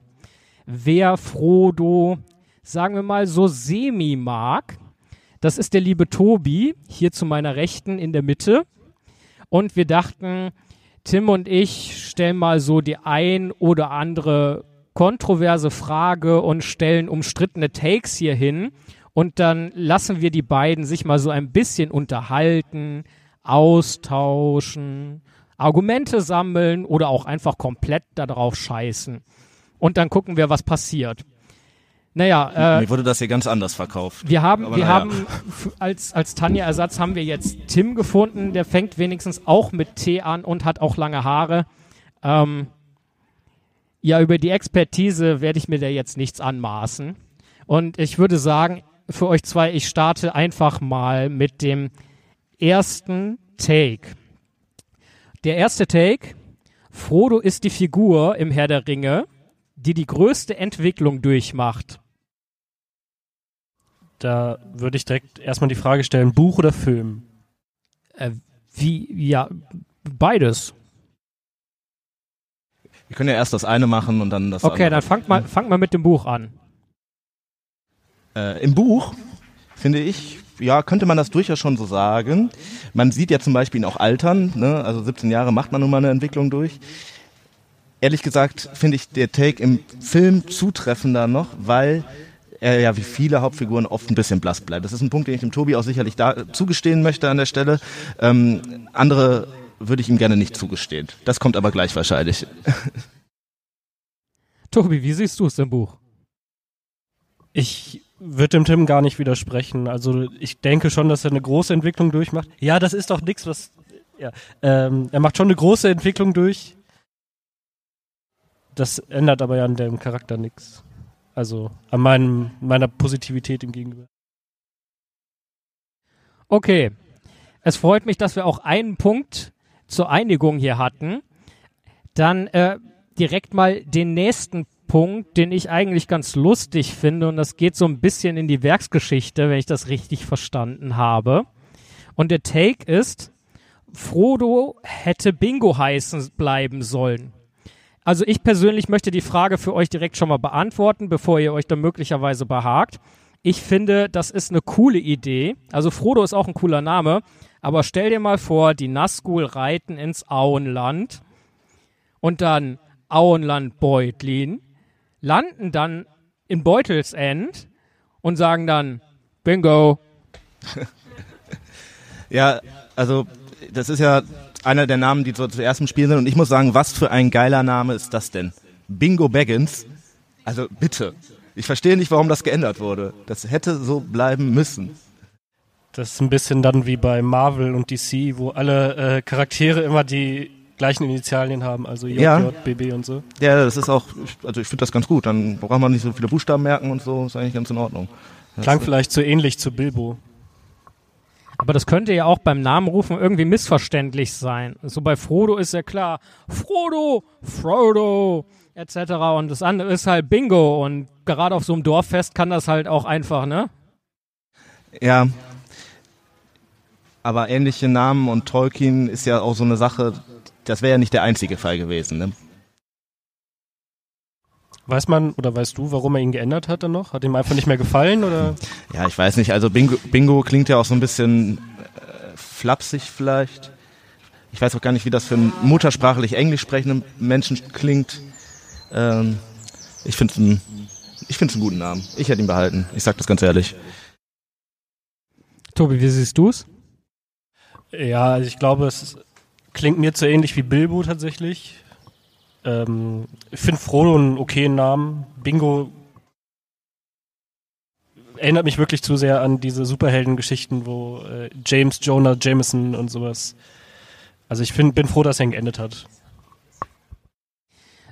Wer Frodo, sagen wir mal, so semi mag, das ist der liebe Tobi, hier zu meiner Rechten in der Mitte. Und wir dachten, Tim und ich stellen mal so die ein oder andere kontroverse Frage und stellen umstrittene Takes hier hin. Und dann lassen wir die beiden sich mal so ein bisschen unterhalten, austauschen, Argumente sammeln oder auch einfach komplett darauf scheißen. Und dann gucken wir, was passiert. Naja, äh, Mir wurde das hier ganz anders verkauft. wir haben, Aber wir naja. haben als, als Tanja-Ersatz haben wir jetzt Tim gefunden. Der fängt wenigstens auch mit T an und hat auch lange Haare. Ähm, ja, über die Expertise werde ich mir da jetzt nichts anmaßen. Und ich würde sagen, für euch zwei, ich starte einfach mal mit dem ersten Take. Der erste Take. Frodo ist die Figur im Herr der Ringe, die die größte Entwicklung durchmacht. Da würde ich direkt erstmal die Frage stellen, Buch oder Film? Äh, wie, ja, beides. Wir können ja erst das eine machen und dann das Okay, andere. dann fangt mal, fangt mal mit dem Buch an. Äh, Im Buch, finde ich, ja, könnte man das durchaus schon so sagen. Man sieht ja zum Beispiel ihn auch altern, ne? also 17 Jahre macht man nun mal eine Entwicklung durch. Ehrlich gesagt finde ich der Take im Film zutreffender noch, weil er ja wie viele Hauptfiguren oft ein bisschen blass bleibt. Das ist ein Punkt, den ich dem Tobi auch sicherlich da zugestehen möchte an der Stelle. Ähm, andere würde ich ihm gerne nicht zugestehen. Das kommt aber gleich wahrscheinlich. Tobi, wie siehst du es im Buch? Ich würde dem Tim gar nicht widersprechen. Also ich denke schon, dass er eine große Entwicklung durchmacht. Ja, das ist doch nichts, was. Ja, ähm, er macht schon eine große Entwicklung durch. Das ändert aber ja an dem Charakter nichts. Also an meinem, meiner Positivität ihm gegenüber. Okay. Es freut mich, dass wir auch einen Punkt zur Einigung hier hatten. Dann äh, direkt mal den nächsten Punkt, den ich eigentlich ganz lustig finde. Und das geht so ein bisschen in die Werksgeschichte, wenn ich das richtig verstanden habe. Und der Take ist, Frodo hätte Bingo heißen bleiben sollen. Also ich persönlich möchte die Frage für euch direkt schon mal beantworten, bevor ihr euch da möglicherweise behagt. Ich finde, das ist eine coole Idee. Also Frodo ist auch ein cooler Name. Aber stell dir mal vor, die Nazgul reiten ins Auenland und dann Auenland Beutlin landen dann in Beutelsend und sagen dann Bingo. ja, also das ist ja einer der Namen, die so zuerst im Spiel sind. Und ich muss sagen, was für ein geiler Name ist das denn? Bingo Baggins. Also bitte. Ich verstehe nicht, warum das geändert wurde. Das hätte so bleiben müssen. Das ist ein bisschen dann wie bei Marvel und DC, wo alle äh, Charaktere immer die gleichen Initialien haben, also JJ, ja. BB und so. Ja, das ist auch, also ich finde das ganz gut. Dann braucht man nicht so viele Buchstaben merken und so, ist eigentlich ganz in Ordnung. Das Klang vielleicht so ähnlich zu Bilbo. Aber das könnte ja auch beim Namenrufen irgendwie missverständlich sein. So bei Frodo ist ja klar, Frodo, Frodo, etc. Und das andere ist halt Bingo. Und gerade auf so einem Dorffest kann das halt auch einfach, ne? Ja. Aber ähnliche Namen und Tolkien ist ja auch so eine Sache, das wäre ja nicht der einzige Fall gewesen, ne? Weiß man oder weißt du, warum er ihn geändert hat dann noch? Hat ihm einfach nicht mehr gefallen oder? Ja, ich weiß nicht. Also Bingo, Bingo klingt ja auch so ein bisschen äh, flapsig vielleicht. Ich weiß auch gar nicht, wie das für einen muttersprachlich englisch sprechenden Menschen klingt. Ähm, ich finde es ein, ich find's einen guten Namen. Ich hätte ihn behalten. Ich sag das ganz ehrlich. Tobi, wie siehst du es? Ja, also ich glaube, es klingt mir zu ähnlich wie Bilbo tatsächlich. Ähm, ich finde Frodo einen okayen Namen. Bingo erinnert mich wirklich zu sehr an diese Superheldengeschichten, wo äh, James, Jonah, Jameson und sowas. Also ich find, bin froh, dass er geendet hat.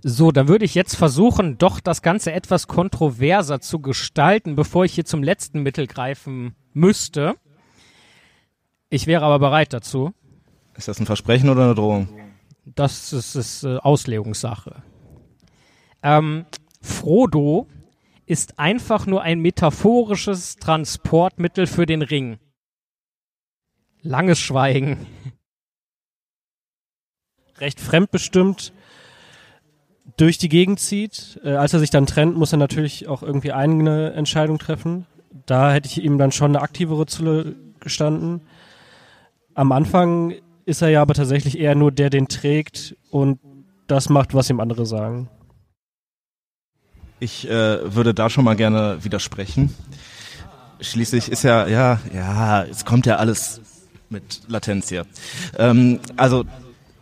So, dann würde ich jetzt versuchen, doch das Ganze etwas kontroverser zu gestalten, bevor ich hier zum letzten Mittel greifen müsste. Ich wäre aber bereit dazu. Ist das ein Versprechen oder eine Drohung? Das ist, ist äh, Auslegungssache. Ähm, Frodo ist einfach nur ein metaphorisches Transportmittel für den Ring. Langes Schweigen. Recht fremdbestimmt durch die Gegend zieht. Äh, als er sich dann trennt, muss er natürlich auch irgendwie eigene Entscheidung treffen. Da hätte ich ihm dann schon eine aktivere Zule gestanden. Am Anfang ist er ja aber tatsächlich eher nur der, den trägt und das macht, was ihm andere sagen. Ich äh, würde da schon mal gerne widersprechen. Schließlich ist ja, ja, ja, es kommt ja alles mit Latenz hier. Ähm, also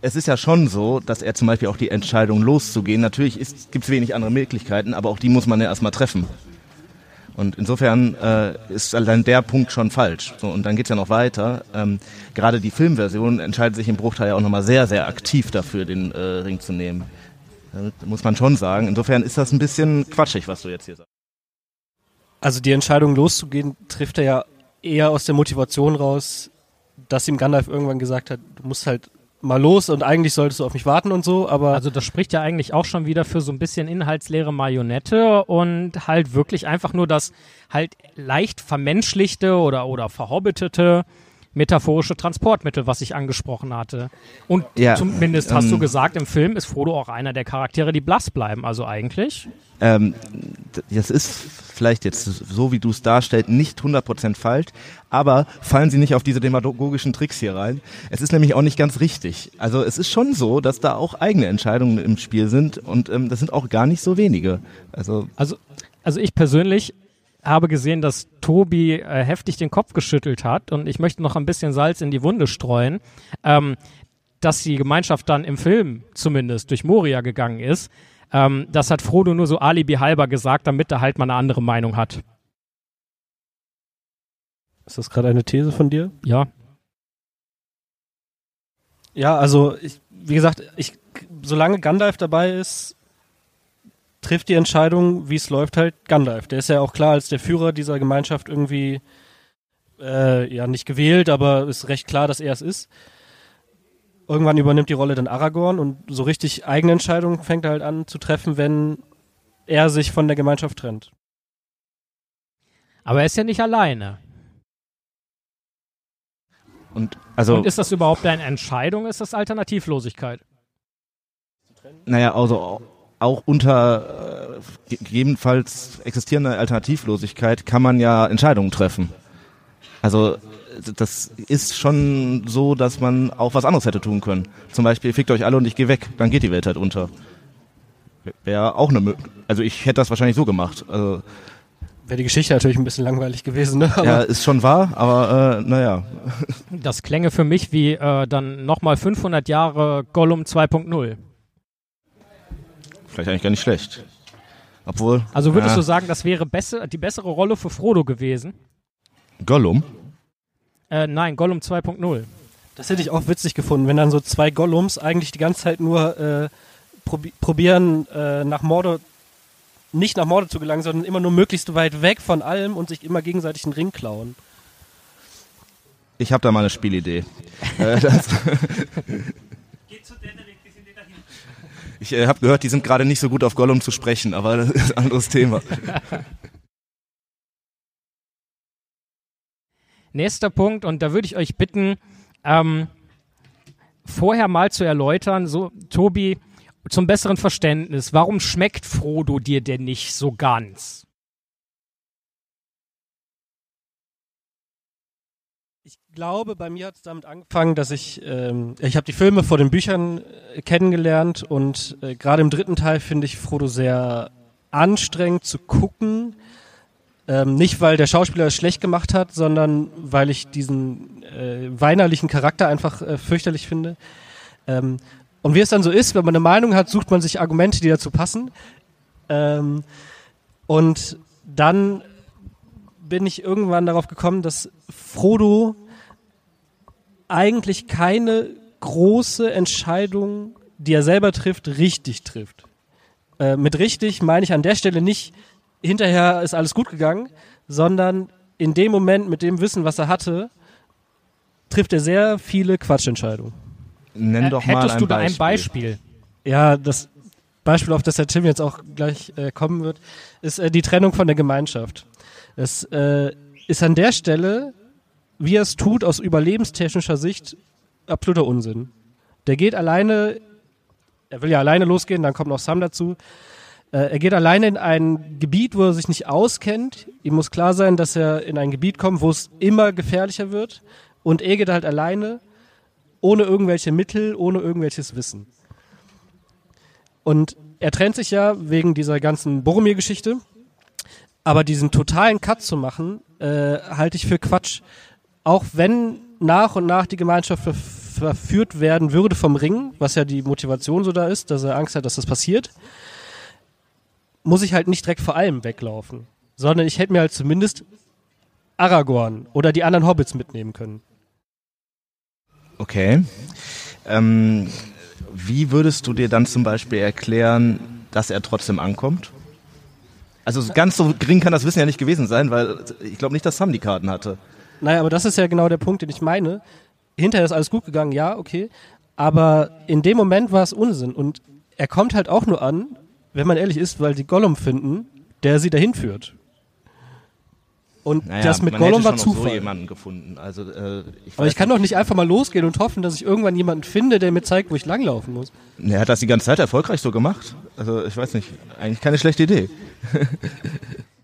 es ist ja schon so, dass er zum Beispiel auch die Entscheidung loszugehen, natürlich gibt es wenig andere Möglichkeiten, aber auch die muss man ja erstmal treffen. Und insofern äh, ist allein der Punkt schon falsch. So, und dann geht's ja noch weiter. Ähm, gerade die Filmversion entscheidet sich im Bruchteil ja auch nochmal sehr, sehr aktiv dafür, den äh, Ring zu nehmen. Das muss man schon sagen. Insofern ist das ein bisschen quatschig, was du jetzt hier sagst. Also die Entscheidung loszugehen, trifft er ja eher aus der Motivation raus, dass ihm Gandalf irgendwann gesagt hat, du musst halt mal los und eigentlich solltest du auf mich warten und so, aber. Also das spricht ja eigentlich auch schon wieder für so ein bisschen inhaltsleere Marionette und halt wirklich einfach nur das halt leicht vermenschlichte oder, oder verhobbitete metaphorische Transportmittel, was ich angesprochen hatte. Und ja, zumindest hast ähm, du gesagt, im Film ist Frodo auch einer der Charaktere, die blass bleiben, also eigentlich. Ähm, das ist vielleicht jetzt so, wie du es darstellst, nicht 100% falsch, aber fallen Sie nicht auf diese demagogischen Tricks hier rein. Es ist nämlich auch nicht ganz richtig. Also es ist schon so, dass da auch eigene Entscheidungen im Spiel sind und ähm, das sind auch gar nicht so wenige. Also, Also, also ich persönlich habe gesehen, dass Tobi äh, heftig den Kopf geschüttelt hat und ich möchte noch ein bisschen Salz in die Wunde streuen, ähm, dass die Gemeinschaft dann im Film zumindest durch Moria gegangen ist. Ähm, das hat Frodo nur so alibi halber gesagt, damit er halt mal eine andere Meinung hat. Ist das gerade eine These von dir? Ja. Ja, also ich, wie gesagt, ich, solange Gandalf dabei ist, trifft die Entscheidung, wie es läuft, halt Gandalf. Der ist ja auch klar als der Führer dieser Gemeinschaft irgendwie äh, ja nicht gewählt, aber ist recht klar, dass er es ist. Irgendwann übernimmt die Rolle dann Aragorn und so richtig eigene Entscheidungen fängt er halt an zu treffen, wenn er sich von der Gemeinschaft trennt. Aber er ist ja nicht alleine. und also, Und ist das überhaupt eine Entscheidung? Ist das Alternativlosigkeit? naja, also auch unter äh, gegebenenfalls existierender Alternativlosigkeit kann man ja Entscheidungen treffen. Also das ist schon so, dass man auch was anderes hätte tun können. Zum Beispiel, fickt euch alle und ich gehe weg, dann geht die Welt halt unter. Wäre auch eine Möglichkeit. Also ich hätte das wahrscheinlich so gemacht. Also, Wäre die Geschichte natürlich ein bisschen langweilig gewesen, ne? Aber ja, ist schon wahr, aber äh, naja. Das klänge für mich wie äh, dann nochmal 500 Jahre Gollum 2.0. Vielleicht eigentlich gar nicht schlecht. Obwohl. Also würdest ja, du sagen, das wäre besser, die bessere Rolle für Frodo gewesen? Gollum? Äh, nein, Gollum 2.0. Das hätte ich auch witzig gefunden, wenn dann so zwei Gollums eigentlich die ganze Zeit nur äh, probi probieren, äh, nach Mordor, nicht nach Mordor zu gelangen, sondern immer nur möglichst weit weg von allem und sich immer gegenseitig einen Ring klauen. Ich habe da mal eine Spielidee. äh, das ich äh, habe gehört, die sind gerade nicht so gut auf Gollum zu sprechen, aber das ist ein anderes Thema. Nächster Punkt, und da würde ich euch bitten, ähm, vorher mal zu erläutern, so, Tobi, zum besseren Verständnis, warum schmeckt Frodo dir denn nicht so ganz? Glaube, bei mir hat es damit angefangen, dass ich, ähm, ich habe die Filme vor den Büchern äh, kennengelernt und äh, gerade im dritten Teil finde ich Frodo sehr anstrengend zu gucken. Ähm, nicht, weil der Schauspieler es schlecht gemacht hat, sondern weil ich diesen äh, weinerlichen Charakter einfach äh, fürchterlich finde. Ähm, und wie es dann so ist, wenn man eine Meinung hat, sucht man sich Argumente, die dazu passen. Ähm, und dann bin ich irgendwann darauf gekommen, dass Frodo eigentlich keine große Entscheidung, die er selber trifft, richtig trifft. Äh, mit richtig meine ich an der Stelle nicht, hinterher ist alles gut gegangen, sondern in dem Moment mit dem Wissen, was er hatte, trifft er sehr viele Quatschentscheidungen. Nenn doch mal hättest ein du da Beispiel. ein Beispiel? Ja, das Beispiel, auf das der Tim jetzt auch gleich äh, kommen wird, ist äh, die Trennung von der Gemeinschaft. Es äh, ist an der Stelle, wie er es tut, aus überlebenstechnischer Sicht absoluter Unsinn. Der geht alleine, er will ja alleine losgehen, dann kommt noch Sam dazu. Äh, er geht alleine in ein Gebiet, wo er sich nicht auskennt. Ihm muss klar sein, dass er in ein Gebiet kommt, wo es immer gefährlicher wird. Und er geht halt alleine, ohne irgendwelche Mittel, ohne irgendwelches Wissen. Und er trennt sich ja wegen dieser ganzen Boromir-Geschichte. Aber diesen totalen Cut zu machen, äh, halte ich für Quatsch. Auch wenn nach und nach die Gemeinschaft ver verführt werden würde vom Ring, was ja die Motivation so da ist, dass er Angst hat, dass das passiert, muss ich halt nicht direkt vor allem weglaufen. Sondern ich hätte mir halt zumindest Aragorn oder die anderen Hobbits mitnehmen können. Okay. Ähm, wie würdest du dir dann zum Beispiel erklären, dass er trotzdem ankommt? Also ganz so gering kann das Wissen ja nicht gewesen sein, weil ich glaube nicht, dass Sam die Karten hatte. Naja, aber das ist ja genau der Punkt, den ich meine. Hinterher ist alles gut gegangen, ja, okay. Aber in dem Moment war es Unsinn. Und er kommt halt auch nur an, wenn man ehrlich ist, weil sie Gollum finden, der sie dahin führt. Und Naja, das mit man Gollum hätte war noch so Zufall. jemanden gefunden. Also, äh, ich aber ich kann doch nicht einfach mal losgehen und hoffen, dass ich irgendwann jemanden finde, der mir zeigt, wo ich langlaufen muss. Er hat das die ganze Zeit erfolgreich so gemacht. Also ich weiß nicht, eigentlich keine schlechte Idee.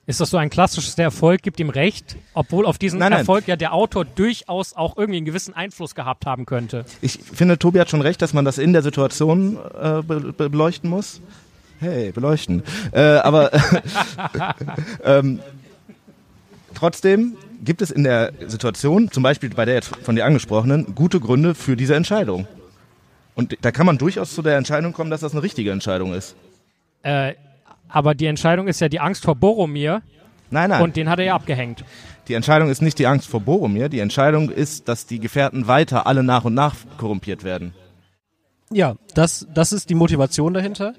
Ist das so ein klassisches, der Erfolg gibt ihm recht, obwohl auf diesen Nein, nein. Erfolg ja der Autor durchaus auch irgendwie einen gewissen Einfluss gehabt haben könnte. Ich finde, Tobi hat schon recht, dass man das in der Situation äh, be be beleuchten muss. Hey, beleuchten. Äh, aber ähm, trotzdem gibt es in der Situation, zum Beispiel bei der jetzt von dir angesprochenen, gute Gründe für diese Entscheidung. Und da kann man durchaus zu der Entscheidung kommen, dass das eine richtige Entscheidung ist. Äh, aber die Entscheidung ist ja die Angst vor Boromir Nein, nein. und den hat er ja abgehängt. Die Entscheidung ist nicht die Angst vor Boromir. Die Entscheidung ist, dass die Gefährten weiter alle nach und nach korrumpiert werden. Ja, das, das ist die Motivation dahinter.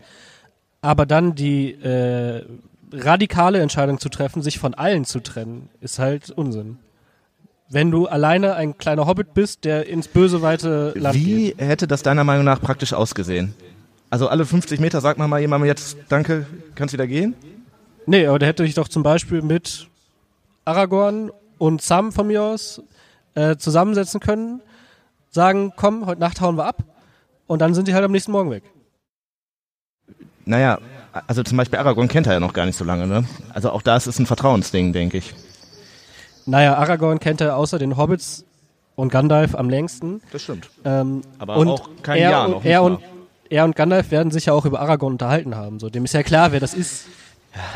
Aber dann die äh, radikale Entscheidung zu treffen, sich von allen zu trennen, ist halt Unsinn. Wenn du alleine ein kleiner Hobbit bist, der ins böse weite Land Wie geht. hätte das deiner Meinung nach praktisch ausgesehen? Also alle 50 Meter sagt man mal jemandem jetzt, danke, kannst wieder gehen? Nee, aber der hätte dich doch zum Beispiel mit Aragorn und Sam von mir aus äh, zusammensetzen können, sagen, komm, heute Nacht hauen wir ab und dann sind die halt am nächsten Morgen weg. Naja, also zum Beispiel Aragorn kennt er ja noch gar nicht so lange, ne? Also auch da ist es ein Vertrauensding, denke ich. Naja, Aragorn kennt er außer den Hobbits und Gandalf am längsten. Das stimmt. Ähm, Aber und auch kein er, Jahr und, noch. nicht er, mal. und, er und Gandalf werden sich ja auch über Aragorn unterhalten haben. So, dem ist ja klar, wer das ist.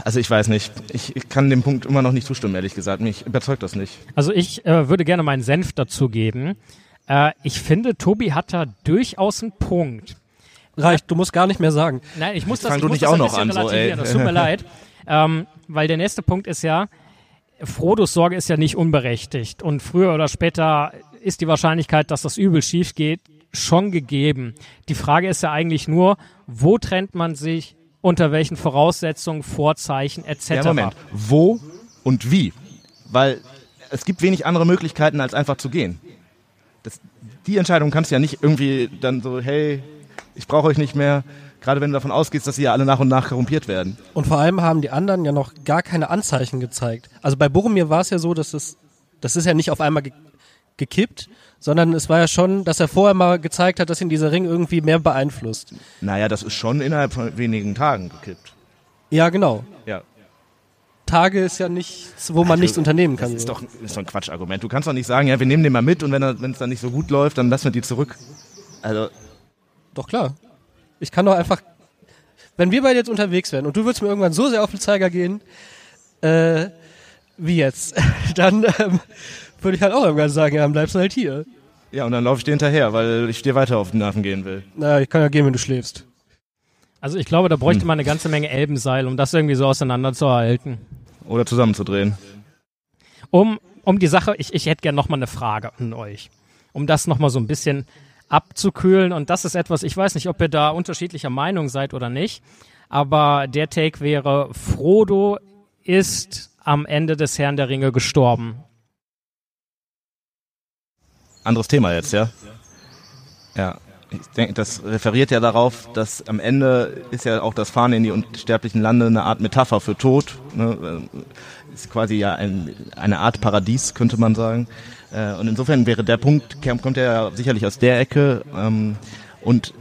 Also ich weiß nicht. Ich, ich kann dem Punkt immer noch nicht zustimmen, ehrlich gesagt. Mich überzeugt das nicht. Also ich äh, würde gerne meinen Senf dazu geben. Äh, ich finde, Tobi hat da durchaus einen Punkt. Reicht, du musst gar nicht mehr sagen. Nein, ich muss Jetzt das, ich du muss nicht das auch ein noch bisschen an, so, ey. relativieren. Das tut mir leid. Ähm, weil der nächste Punkt ist ja, Frodos Sorge ist ja nicht unberechtigt. Und früher oder später ist die Wahrscheinlichkeit, dass das übel schief geht, schon gegeben. Die Frage ist ja eigentlich nur, wo trennt man sich, unter welchen Voraussetzungen, Vorzeichen etc. Ja, Moment. Wo und wie? Weil es gibt wenig andere Möglichkeiten, als einfach zu gehen. Das, die Entscheidung kannst du ja nicht irgendwie dann so, hey, ich brauche euch nicht mehr. Gerade wenn du davon ausgehst, dass sie ja alle nach und nach korrumpiert werden. Und vor allem haben die anderen ja noch gar keine Anzeichen gezeigt. Also bei Boromir war es ja so, dass es, das ist ja nicht auf einmal ge gekippt, sondern es war ja schon, dass er vorher mal gezeigt hat, dass ihn dieser Ring irgendwie mehr beeinflusst. Naja, das ist schon innerhalb von wenigen Tagen gekippt. Ja, genau. Ja. Tage ist ja nichts, wo man nichts unternehmen kann. Das ist doch, ist doch ein Quatschargument. Du kannst doch nicht sagen, ja, wir nehmen den mal mit und wenn wenn es dann nicht so gut läuft, dann lassen wir die zurück. Also, Doch klar. Ich kann doch einfach, wenn wir beide jetzt unterwegs wären und du würdest mir irgendwann so sehr auf den Zeiger gehen, äh, wie jetzt, dann ähm, würde ich halt auch irgendwann sagen, ja, dann bleibst du halt hier. ja, und dann laufe ich dir hinterher, weil ich dir weiter auf den Nerven gehen will. Naja, ich kann ja gehen, wenn du schläfst. Also ich glaube, da bräuchte Hm. man eine ganze Menge Elbenseil, um das irgendwie so auseinanderzuhalten. Oder zusammenzudrehen. Um, um die Sache, ich, ich hätte gerne nochmal eine Frage an euch, um das nochmal so ein bisschen abzukühlen. Und das ist etwas, ich weiß nicht, ob ihr da unterschiedlicher Meinung seid oder nicht, aber der Take wäre, Frodo ist am Ende des Herrn der Ringe gestorben. Anderes Thema jetzt, ja? Ja. Ich denke, das referiert ja darauf, dass am Ende ist ja auch das Fahren in die unsterblichen Lande eine Art Metapher für Tod. Ne? Äh, Ist quasi ja ein, eine Art Paradies, könnte man sagen. Äh, Und insofern wäre der Punkt, kommt ja sicherlich aus der Ecke ähm, und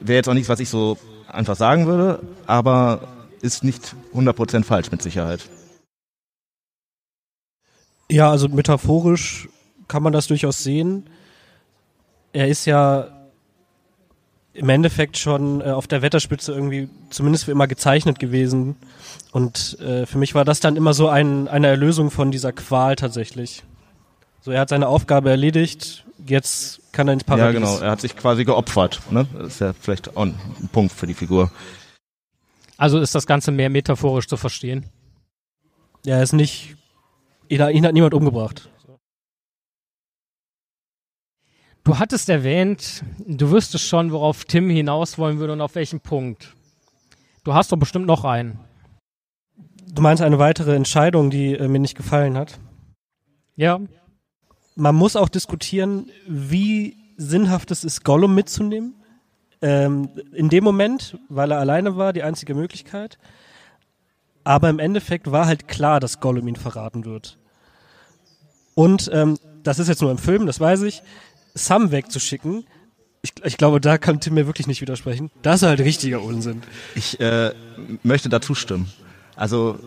wäre jetzt auch nichts, was ich so einfach sagen würde, aber ist nicht 100% falsch mit Sicherheit. Ja, also metaphorisch kann man das durchaus sehen. Er ist ja im Endeffekt schon äh, auf der Wetterspitze irgendwie zumindest für immer gezeichnet gewesen. Und äh, für mich war das dann immer so ein, eine Erlösung von dieser Qual tatsächlich. So, er hat seine Aufgabe erledigt, jetzt kann er ins Paradies. Ja, genau. Er hat sich quasi geopfert. Ne? Das ist ja vielleicht auch ein Punkt für die Figur. Also ist das Ganze mehr metaphorisch zu verstehen. Ja, er ist nicht, ihn, hat- ihn hat niemand umgebracht. Du hattest erwähnt, du wüsstest schon, worauf Tim hinaus wollen würde und auf welchen Punkt. Du hast doch bestimmt noch einen. Du meinst eine weitere Entscheidung, die äh, mir nicht gefallen hat? Ja, man muss auch diskutieren, wie sinnhaft es ist, Gollum mitzunehmen. Ähm, in dem Moment, weil er alleine war, die einzige Möglichkeit. Aber im Endeffekt war halt klar, dass Gollum ihn verraten wird. Und ähm, das ist jetzt nur im Film, das weiß ich. Sam wegzuschicken, ich, ich glaube, da kann Tim mir wirklich nicht widersprechen. Das ist halt richtiger Unsinn. Ich äh, möchte dazu stimmen. Also,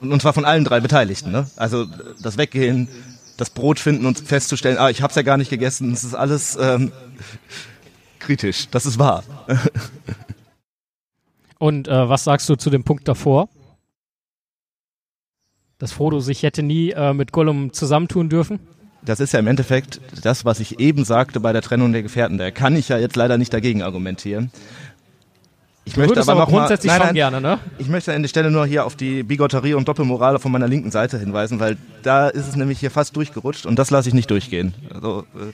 und zwar von allen drei Beteiligten. Ne? Also das Weggehen, das Brot finden und festzustellen, ah, ich hab's ja gar nicht gegessen, das ist alles ähm, kritisch. Das ist wahr. Und äh, was sagst du zu dem Punkt davor? Dass Frodo sich hätte nie äh, mit Gollum zusammentun dürfen? Das ist ja im Endeffekt das, was ich eben sagte bei der Trennung der Gefährten. Da kann ich ja jetzt leider nicht dagegen argumentieren. Ich du möchte aber, aber noch grundsätzlich mal, nein, schon gerne, ne? Ich möchte an der Stelle nur hier auf die Bigotterie und Doppelmoral von meiner linken Seite hinweisen, weil da ist es nämlich hier fast durchgerutscht und das lasse ich nicht durchgehen. Also, äh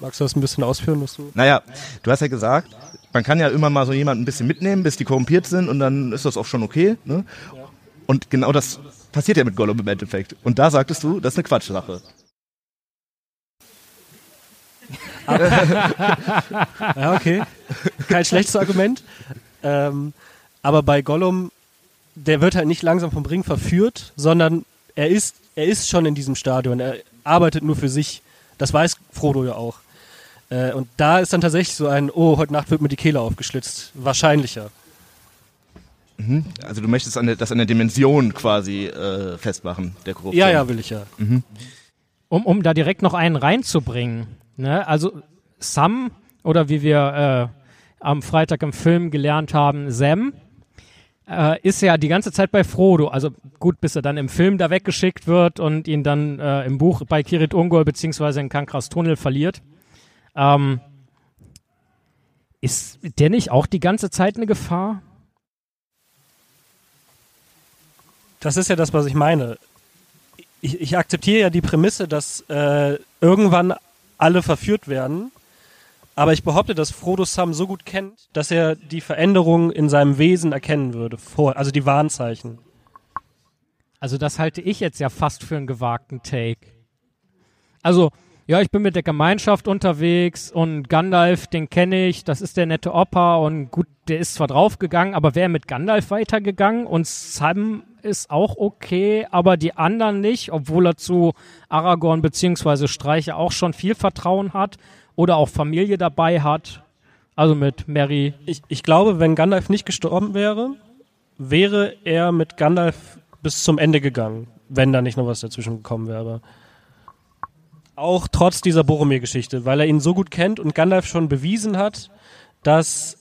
Magst du das ein bisschen ausführen? Was du naja, du hast ja gesagt, man kann ja immer mal so jemanden ein bisschen mitnehmen, bis die korrumpiert sind und dann ist das auch schon okay. Ne? Und genau das passiert ja mit Gollum im Endeffekt. Und da sagtest du, das ist eine Quatschsache. ja, okay. Kein schlechtes Argument. Ähm, aber bei Gollum, der wird halt nicht langsam vom Ring verführt, sondern er ist, er ist schon in diesem Stadion. Er arbeitet nur für sich. Das weiß Frodo ja auch. Äh, und da ist dann tatsächlich so ein, oh, heute Nacht wird mir die Kehle aufgeschlitzt. Wahrscheinlicher. Mhm. Also du möchtest eine, das an der Dimension quasi äh, festmachen, der Korruption. Ja, ja, will ich ja. Mhm. Um, um da direkt noch einen reinzubringen. Ne? Also Sam oder wie wir äh, am Freitag im Film gelernt haben, Sam äh, ist ja die ganze Zeit bei Frodo. Also gut, bis er dann im Film da weggeschickt wird und ihn dann äh, im Buch bei Kirit Ungol beziehungsweise in Kankras Tunnel verliert. Ähm, ist der nicht auch die ganze Zeit eine Gefahr? Das ist ja das, was ich meine. Ich, ich akzeptiere ja die Prämisse, dass äh, irgendwann alle verführt werden. Aber ich behaupte, dass Frodo Sam so gut kennt, dass er die Veränderungen in seinem Wesen erkennen würde, vor, also die Warnzeichen. Also das halte ich jetzt ja fast für einen gewagten Take. Also, ja, ich bin mit der Gemeinschaft unterwegs und Gandalf, den kenne ich, das ist der nette Opa und gut, der ist zwar draufgegangen, aber wäre mit Gandalf weitergegangen und Sam ist auch okay, aber die anderen nicht, obwohl er zu Aragorn bzw. Streiche auch schon viel Vertrauen hat oder auch Familie dabei hat. Also mit Mary. Ich, ich glaube, wenn Gandalf nicht gestorben wäre, wäre er mit Gandalf bis zum Ende gegangen, wenn da nicht noch was dazwischen gekommen wäre. Auch trotz dieser Boromir-Geschichte, weil er ihn so gut kennt und Gandalf schon bewiesen hat, dass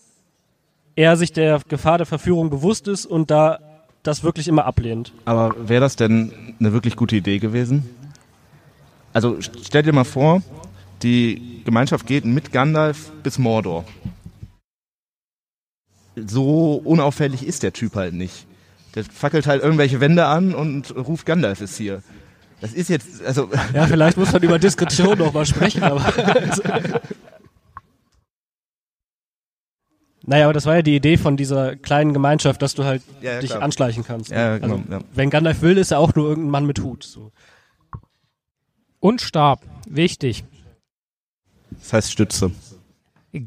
er sich der Gefahr der Verführung bewusst ist und da das wirklich immer ablehnt. Aber wäre das denn eine wirklich gute Idee gewesen? Also stell dir mal vor, die Gemeinschaft geht mit Gandalf bis Mordor. So unauffällig ist der Typ halt nicht. Der fackelt halt irgendwelche Wände an und ruft Gandalf ist hier. Das ist jetzt, also. Ja, vielleicht muss man über Diskretion noch mal sprechen, aber. Naja, aber das war ja die Idee von dieser kleinen Gemeinschaft, dass du halt ja, dich klar. anschleichen kannst. Ja, genau, also, ja. Wenn Gandalf will, ist er auch nur irgendein Mann mit Hut. So. Und Stab, wichtig. Das heißt Stütze.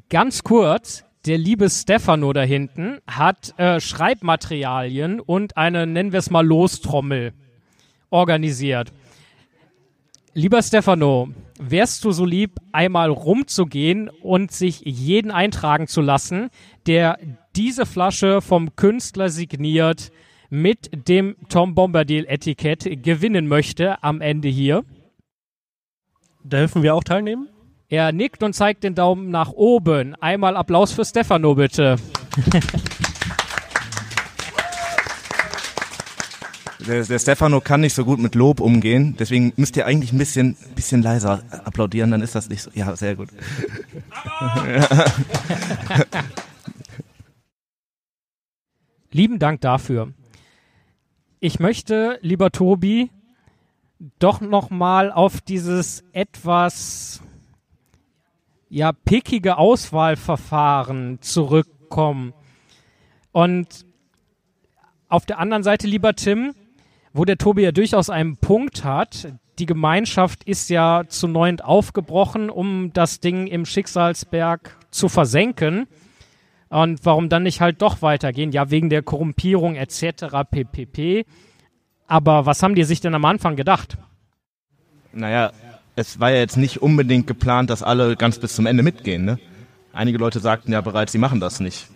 Ganz kurz, der liebe Stefano da hinten hat äh, Schreibmaterialien und eine, nennen wir es mal, Lostrommel organisiert. Lieber Stefano, wärst du so lieb, einmal rumzugehen und sich jeden eintragen zu lassen, der diese Flasche vom Künstler signiert mit dem Tom Bombadil-Etikett gewinnen möchte am Ende hier? Dürfen wir auch teilnehmen? Er nickt und zeigt den Daumen nach oben. Einmal Applaus für Stefano, bitte. Der, der Stefano kann nicht so gut mit Lob umgehen, deswegen müsst ihr eigentlich ein bisschen, bisschen leiser applaudieren, dann ist das nicht so. Ja, sehr gut. Lieben Dank dafür. Ich möchte, lieber Tobi, doch noch mal auf dieses etwas ja pickige Auswahlverfahren zurückkommen. Und auf der anderen Seite, lieber Tim, wo der Tobi ja durchaus einen Punkt hat. Die Gemeinschaft ist ja zu neunt aufgebrochen, um das Ding im Schicksalsberg zu versenken. Und warum dann nicht halt doch weitergehen? Ja, wegen der Korrumpierung etc. ppp. Aber was haben die sich denn am Anfang gedacht? Naja, es war ja jetzt nicht unbedingt geplant, dass alle ganz bis zum Ende mitgehen. Ne? Einige Leute sagten ja bereits, sie machen das nicht.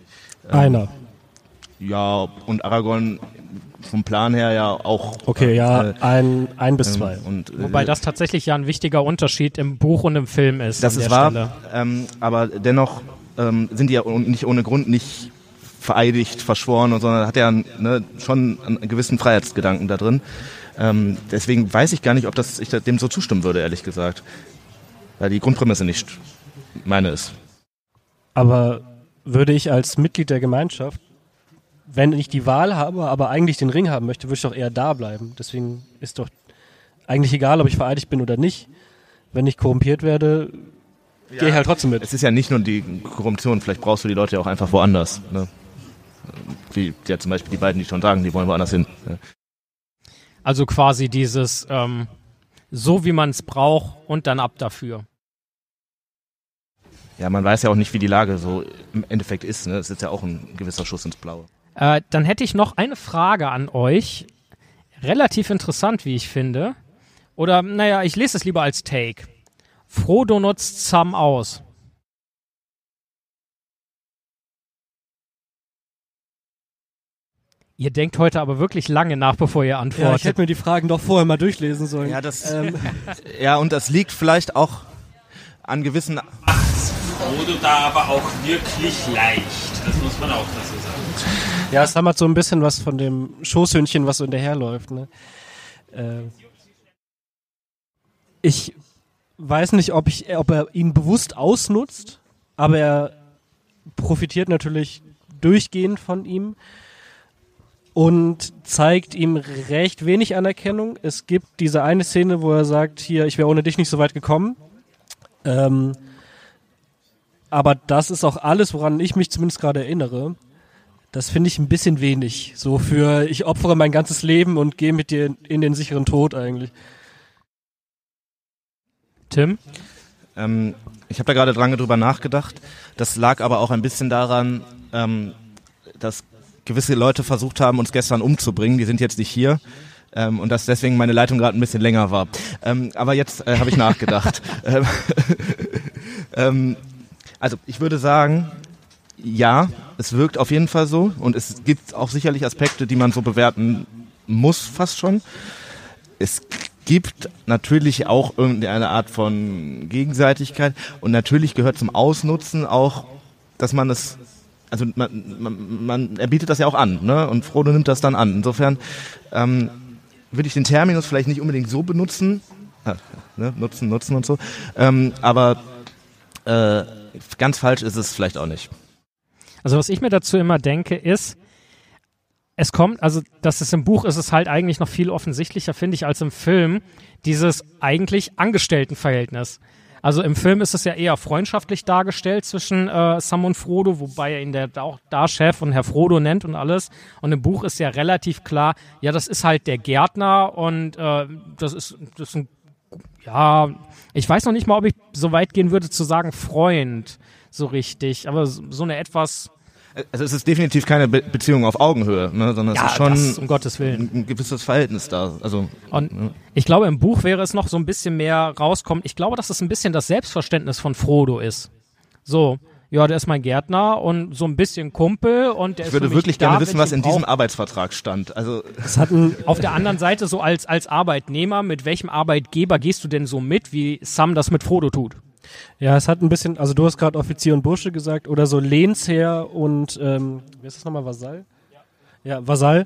Einer. Ja, und Aragorn vom Plan her ja auch. Okay, ja, äh, ein, ein bis ähm, zwei. Und, äh, Wobei das tatsächlich ja ein wichtiger Unterschied im Buch und im Film ist. Das an ist der wahr, ähm, aber dennoch ähm, sind die ja nicht ohne Grund nicht vereidigt, verschworen, und, sondern hat ja ne, schon einen gewissen Freiheitsgedanken da drin. Ähm, deswegen weiß ich gar nicht, ob das, ich dem so zustimmen würde, ehrlich gesagt. Weil die Grundprämisse nicht meine ist. Aber würde ich als Mitglied der Gemeinschaft, wenn ich die Wahl habe, aber eigentlich den Ring haben möchte, würde ich doch eher da bleiben. Deswegen ist doch eigentlich egal, ob ich vereidigt bin oder nicht. Wenn ich korrumpiert werde, gehe ich halt trotzdem mit. Es ist ja nicht nur die Korruption, vielleicht brauchst du die Leute ja auch einfach woanders. Ne? Wie ja zum Beispiel die beiden, die schon sagen, die wollen woanders hin. Ne? Also quasi dieses ähm, so wie man es braucht und dann ab dafür. Ja, man weiß ja auch nicht, wie die Lage so im Endeffekt ist. Ne? Es ist ja auch ein gewisser Schuss ins Blaue. Äh, dann hätte ich noch eine Frage an euch. Relativ interessant, wie ich finde. Oder, naja, ich lese es lieber als Take. Frodo nutzt Sam aus. Ihr denkt heute aber wirklich lange nach, bevor ihr Ja, ich antwortet. hätte mir die Fragen doch vorher mal durchlesen sollen. Ja, das, ähm, ja, und das liegt vielleicht auch an gewissen Frodo da aber auch wirklich leicht. Das muss man auch dazu sagen. Ja, es halt so ein bisschen was von dem Schoßhündchen, was so hinterherläuft. Ne? Äh, ich weiß nicht, ob, ich, ob er ihn bewusst ausnutzt, aber er profitiert natürlich durchgehend von ihm und zeigt ihm recht wenig Anerkennung. Es gibt diese eine Szene, wo er sagt, hier, ich wäre ohne dich nicht so weit gekommen. Ähm, aber das ist auch alles, woran ich mich zumindest gerade erinnere. Das finde ich ein bisschen wenig. So für, ich opfere mein ganzes Leben und gehe mit dir in den sicheren Tod eigentlich. Tim? Ähm, ich habe da gerade dran drüber nachgedacht. Das lag aber auch ein bisschen daran, ähm, dass gewisse Leute versucht haben, uns gestern umzubringen. Die sind jetzt nicht hier. Ähm, und dass deswegen meine Leitung gerade ein bisschen länger war. Ähm, aber jetzt äh, habe ich nachgedacht. ähm, ähm, also ich würde sagen, ja, es wirkt auf jeden Fall so. Und es gibt auch sicherlich Aspekte, die man so bewerten muss, fast schon. Es gibt natürlich auch irgendeine Art von Gegenseitigkeit und natürlich gehört zum Ausnutzen auch, dass man es, also man, man, man er bietet das ja auch an, ne? Und Frodo nimmt das dann an. Insofern ähm, würde ich den Terminus vielleicht nicht unbedingt so benutzen, äh, ne? nutzen, nutzen und so, ähm, aber äh, ganz falsch ist es vielleicht auch nicht. Also was ich mir dazu immer denke, ist, es kommt, also dass es im Buch ist es halt eigentlich noch viel offensichtlicher, finde ich, als im Film, dieses eigentlich Angestelltenverhältnis. Also im Film ist es ja eher freundschaftlich dargestellt zwischen äh, Sam und Frodo, wobei er ihn der auch da Chef und Herr Frodo nennt und alles. Und im Buch ist ja relativ klar, ja, das ist halt der Gärtner und äh, das ist das ist ein ja, ich weiß noch nicht mal, ob ich so weit gehen würde zu sagen Freund, so richtig, aber so so eine etwas Also es ist definitiv keine Be Beziehung auf Augenhöhe, ne? sondern es ja, ist schon das, um Gottes Willen. ein, gewisses Verhältnis da. Also Und ich glaube, im Buch wäre es noch so ein bisschen mehr rauskommt. Ich glaube, dass es ein bisschen das Selbstverständnis von Frodo ist. So, ja, der ist mein Gärtner und so ein bisschen Kumpel und der ich würde für mich wirklich da, gerne wissen, was in diesem. Arbeitsvertrag stand. Also Es hat Auf der anderen Seite, so als, als Arbeitnehmer, mit welchem Arbeitgeber gehst du denn so mit, wie Sam das mit Frodo tut? Ja, es hat ein bisschen, also du hast gerade Offizier und Bursche gesagt, oder so Lehnsherr und, ähm, wie ist das nochmal, Vasall? Ja, Vasall,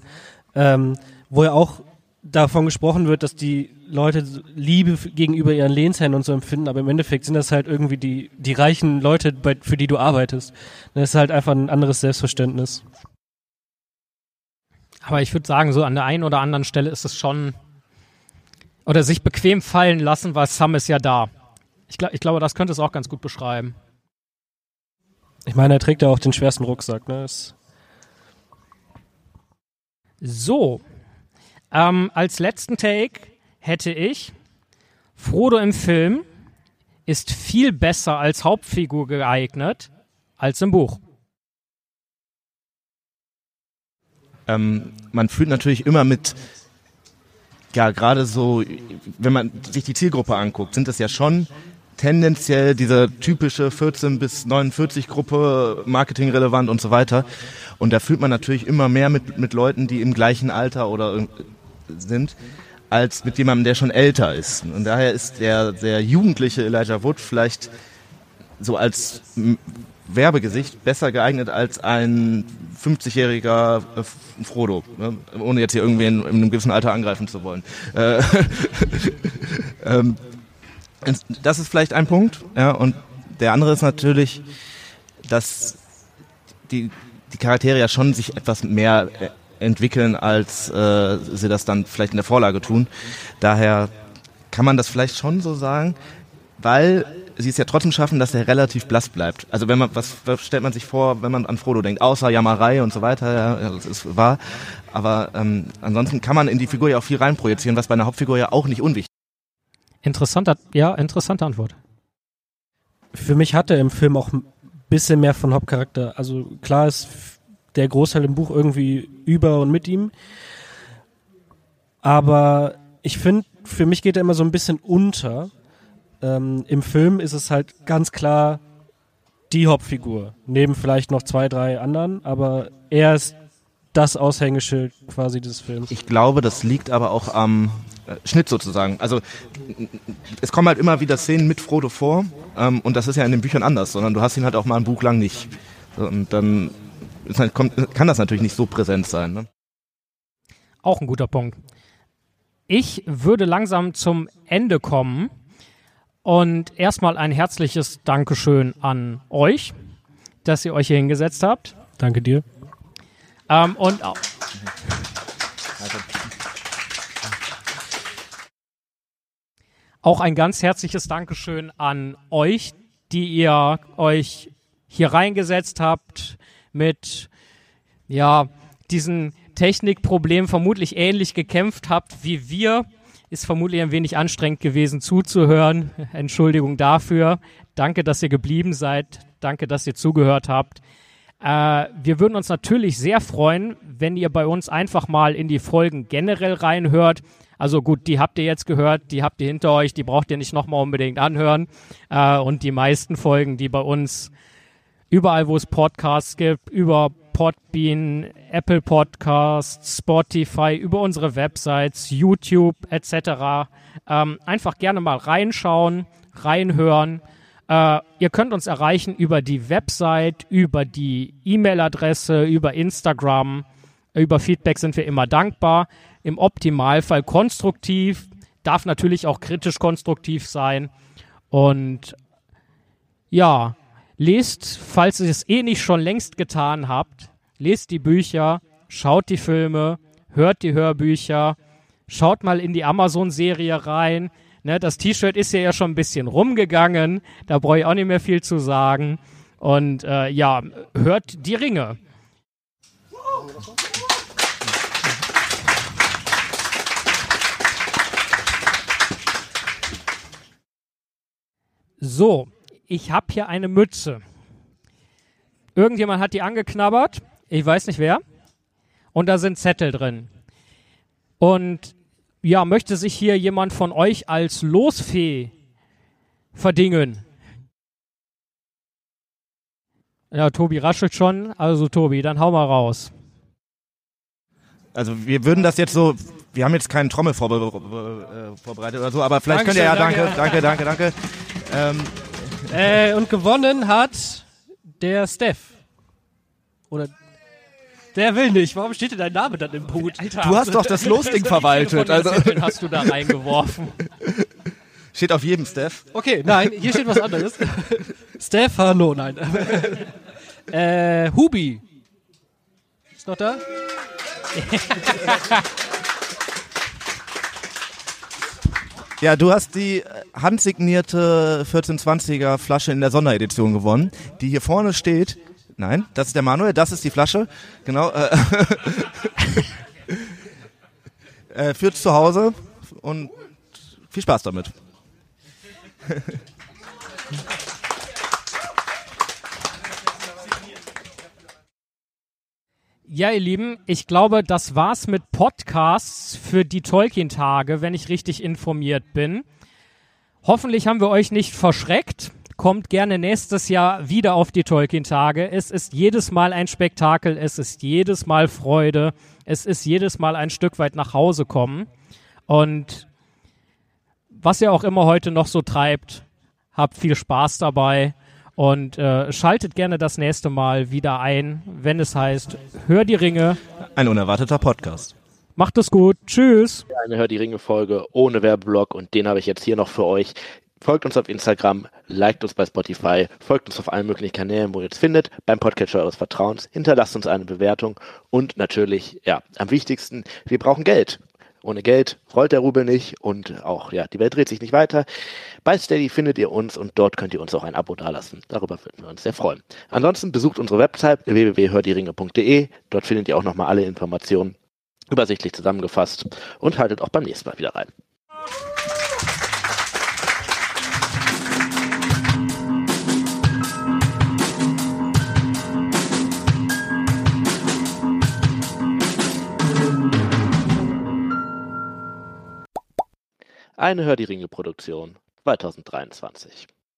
ähm, wo ja auch davon gesprochen wird, dass die Leute Liebe gegenüber ihren Lehnsherren und so empfinden, aber im Endeffekt sind das halt irgendwie die, die reichen Leute, bei, für die du arbeitest. Das ist halt einfach ein anderes Selbstverständnis. Aber ich würde sagen, so an der einen oder anderen Stelle ist es schon, oder sich bequem fallen lassen, weil Sam ist ja da. Ich, glaub, ich glaube, das könnte es auch ganz gut beschreiben. Ich meine, er trägt ja auch den schwersten Rucksack, ne? Das, So, ähm, als letzten Take hätte ich Frodo im Film ist viel besser als Hauptfigur geeignet als im Buch. ähm, man fühlt natürlich immer mit, ja gerade so, wenn man sich die Zielgruppe anguckt, sind das ja schon tendenziell diese typische 14 bis 49 Gruppe, marketingrelevant und so weiter. Und da fühlt man natürlich immer mehr mit, mit Leuten, die im gleichen Alter oder sind, als mit jemandem, der schon älter ist. Und daher ist der, der jugendliche Elijah Wood vielleicht so als Werbegesicht besser geeignet als ein 50-jähriger äh, Frodo, ne? ohne jetzt hier irgendwie in, in, einem gewissen Alter angreifen zu wollen. Äh, ähm, das ist vielleicht ein Punkt. Ja, und der andere ist natürlich, dass die, die Charaktere ja schon sich etwas mehr äh, entwickeln, als äh, sie das dann vielleicht in der Vorlage tun. Daher kann man das vielleicht schon so sagen, weil sie es ja trotzdem schaffen, dass er relativ blass bleibt. Also wenn man, was, was stellt man sich vor, wenn man an Frodo denkt, außer Jammerei und so weiter, ja, das ist wahr. Aber ähm, ansonsten kann man in die Figur ja auch viel reinprojizieren, was bei einer Hauptfigur ja auch nicht unwichtig ist. Interessanter, ja, interessante Antwort. Für mich hat er im Film auch ein bisschen mehr von Hauptcharakter. Also klar ist der Großteil im Buch irgendwie über und mit ihm. Aber ich finde, für mich geht er immer so ein bisschen unter ähm, Im Film ist es halt ganz klar die Hauptfigur, neben vielleicht noch zwei, drei anderen, aber er ist das Aushängeschild quasi des Films. Ich glaube, das liegt aber auch am Schnitt sozusagen. Also es kommen halt immer wieder Szenen mit Frodo vor ähm, und das ist ja in den Büchern anders, sondern du hast ihn halt auch mal ein Buch lang nicht. Und dann halt, kommt, kann das natürlich nicht so präsent sein. Ne? Auch ein guter Punkt. Ich würde langsam zum Ende kommen. Und erstmal ein herzliches Dankeschön an euch, dass ihr euch hier hingesetzt habt. Danke dir. Ähm, und auch. Auch ein ganz herzliches Dankeschön an euch, die ihr euch hier reingesetzt habt mit, ja, diesen Technikproblemen vermutlich ähnlich gekämpft habt wie wir ist vermutlich ein wenig anstrengend gewesen zuzuhören. Entschuldigung dafür. Danke, dass ihr geblieben seid. Danke, dass ihr zugehört habt. Äh, wir würden uns natürlich sehr freuen, wenn ihr bei uns einfach mal in die Folgen generell reinhört. Also gut, die habt ihr jetzt gehört, die habt ihr hinter euch, die braucht ihr nicht nochmal unbedingt anhören. Äh, und die meisten Folgen, die bei uns überall, wo es Podcasts gibt, über Podbean, Apple Podcasts, Spotify, über unsere Websites, YouTube etc. Ähm, einfach gerne mal reinschauen, reinhören. Äh, ihr könnt uns erreichen über die Website, über die E-Mail-Adresse, über Instagram. Über Feedback sind wir immer dankbar. Im Optimalfall konstruktiv, darf natürlich auch kritisch konstruktiv sein. Und ja, lest, falls ihr es eh nicht schon längst getan habt, lest die Bücher, schaut die Filme, hört die Hörbücher, schaut mal in die Amazon-Serie rein. Ne, das T-Shirt ist ja, schon ein bisschen rumgegangen, da brauche ich auch nicht mehr viel zu sagen. Und äh, ja, hört die Ringe. So, ich habe hier eine Mütze. Irgendjemand hat die angeknabbert. Ich weiß nicht wer. Und da sind Zettel drin. Und ja, möchte sich hier jemand von euch als Losfee verdingen? Ja, Tobi raschelt schon. Also Tobi, dann hau mal raus. Also wir würden das jetzt so, wir haben jetzt keinen Trommel vorbe äh, vorbereitet oder so, aber vielleicht Dankeschön, könnt ihr ja, danke, danke, danke, danke. danke. Ähm, äh, und gewonnen hat der Steph. Oder der will nicht. Warum steht denn dein Name dann im Punkt? Alter, du hast doch das Losding verwaltet. Also hast du da reingeworfen. Steht auf jedem Steph. Okay, nein, hier steht was anderes. Stefano, nein. äh, Hubi. Ist noch da? Ja, du hast die handsignierte 1420er Flasche in der Sonderedition gewonnen, die hier vorne steht Nein, das ist der Manuel, das ist die Flasche. Genau. Äh, äh, führt zu Hause und viel Spaß damit. Ja, ihr Lieben, ich glaube, das war's mit Podcasts für die Tolkien-Tage, wenn ich richtig informiert bin. Hoffentlich haben wir euch nicht verschreckt. Kommt gerne nächstes Jahr wieder auf die Tolkien-Tage. Es ist jedes Mal ein Spektakel, es ist jedes Mal Freude, es ist jedes Mal ein Stück weit nach Hause kommen. Und was ihr auch immer heute noch so treibt, habt viel Spaß dabei und äh, schaltet gerne das nächste Mal wieder ein, wenn es heißt, hör die Ringe. Ein unerwarteter Podcast. Macht es gut. Tschüss. Eine Hör die Ringe Folge ohne Werbeblock und den habe ich jetzt hier noch für euch. Folgt uns auf Instagram, liked uns bei Spotify, folgt uns auf allen möglichen Kanälen, wo ihr uns findet, beim Podcatcher eures Vertrauens, hinterlasst uns eine Bewertung und natürlich, ja, am wichtigsten, wir brauchen Geld. Ohne Geld rollt der Rubel nicht und auch, ja, die Welt dreht sich nicht weiter. Bei Steady findet ihr uns und dort könnt ihr uns auch ein Abo dalassen. Darüber würden wir uns sehr freuen. Ansonsten besucht unsere Website www.hördieringe.de. Dort findet ihr auch nochmal alle Informationen übersichtlich zusammengefasst und haltet auch beim nächsten Mal wieder rein. Eine Hör die Ringe Produktion 2023.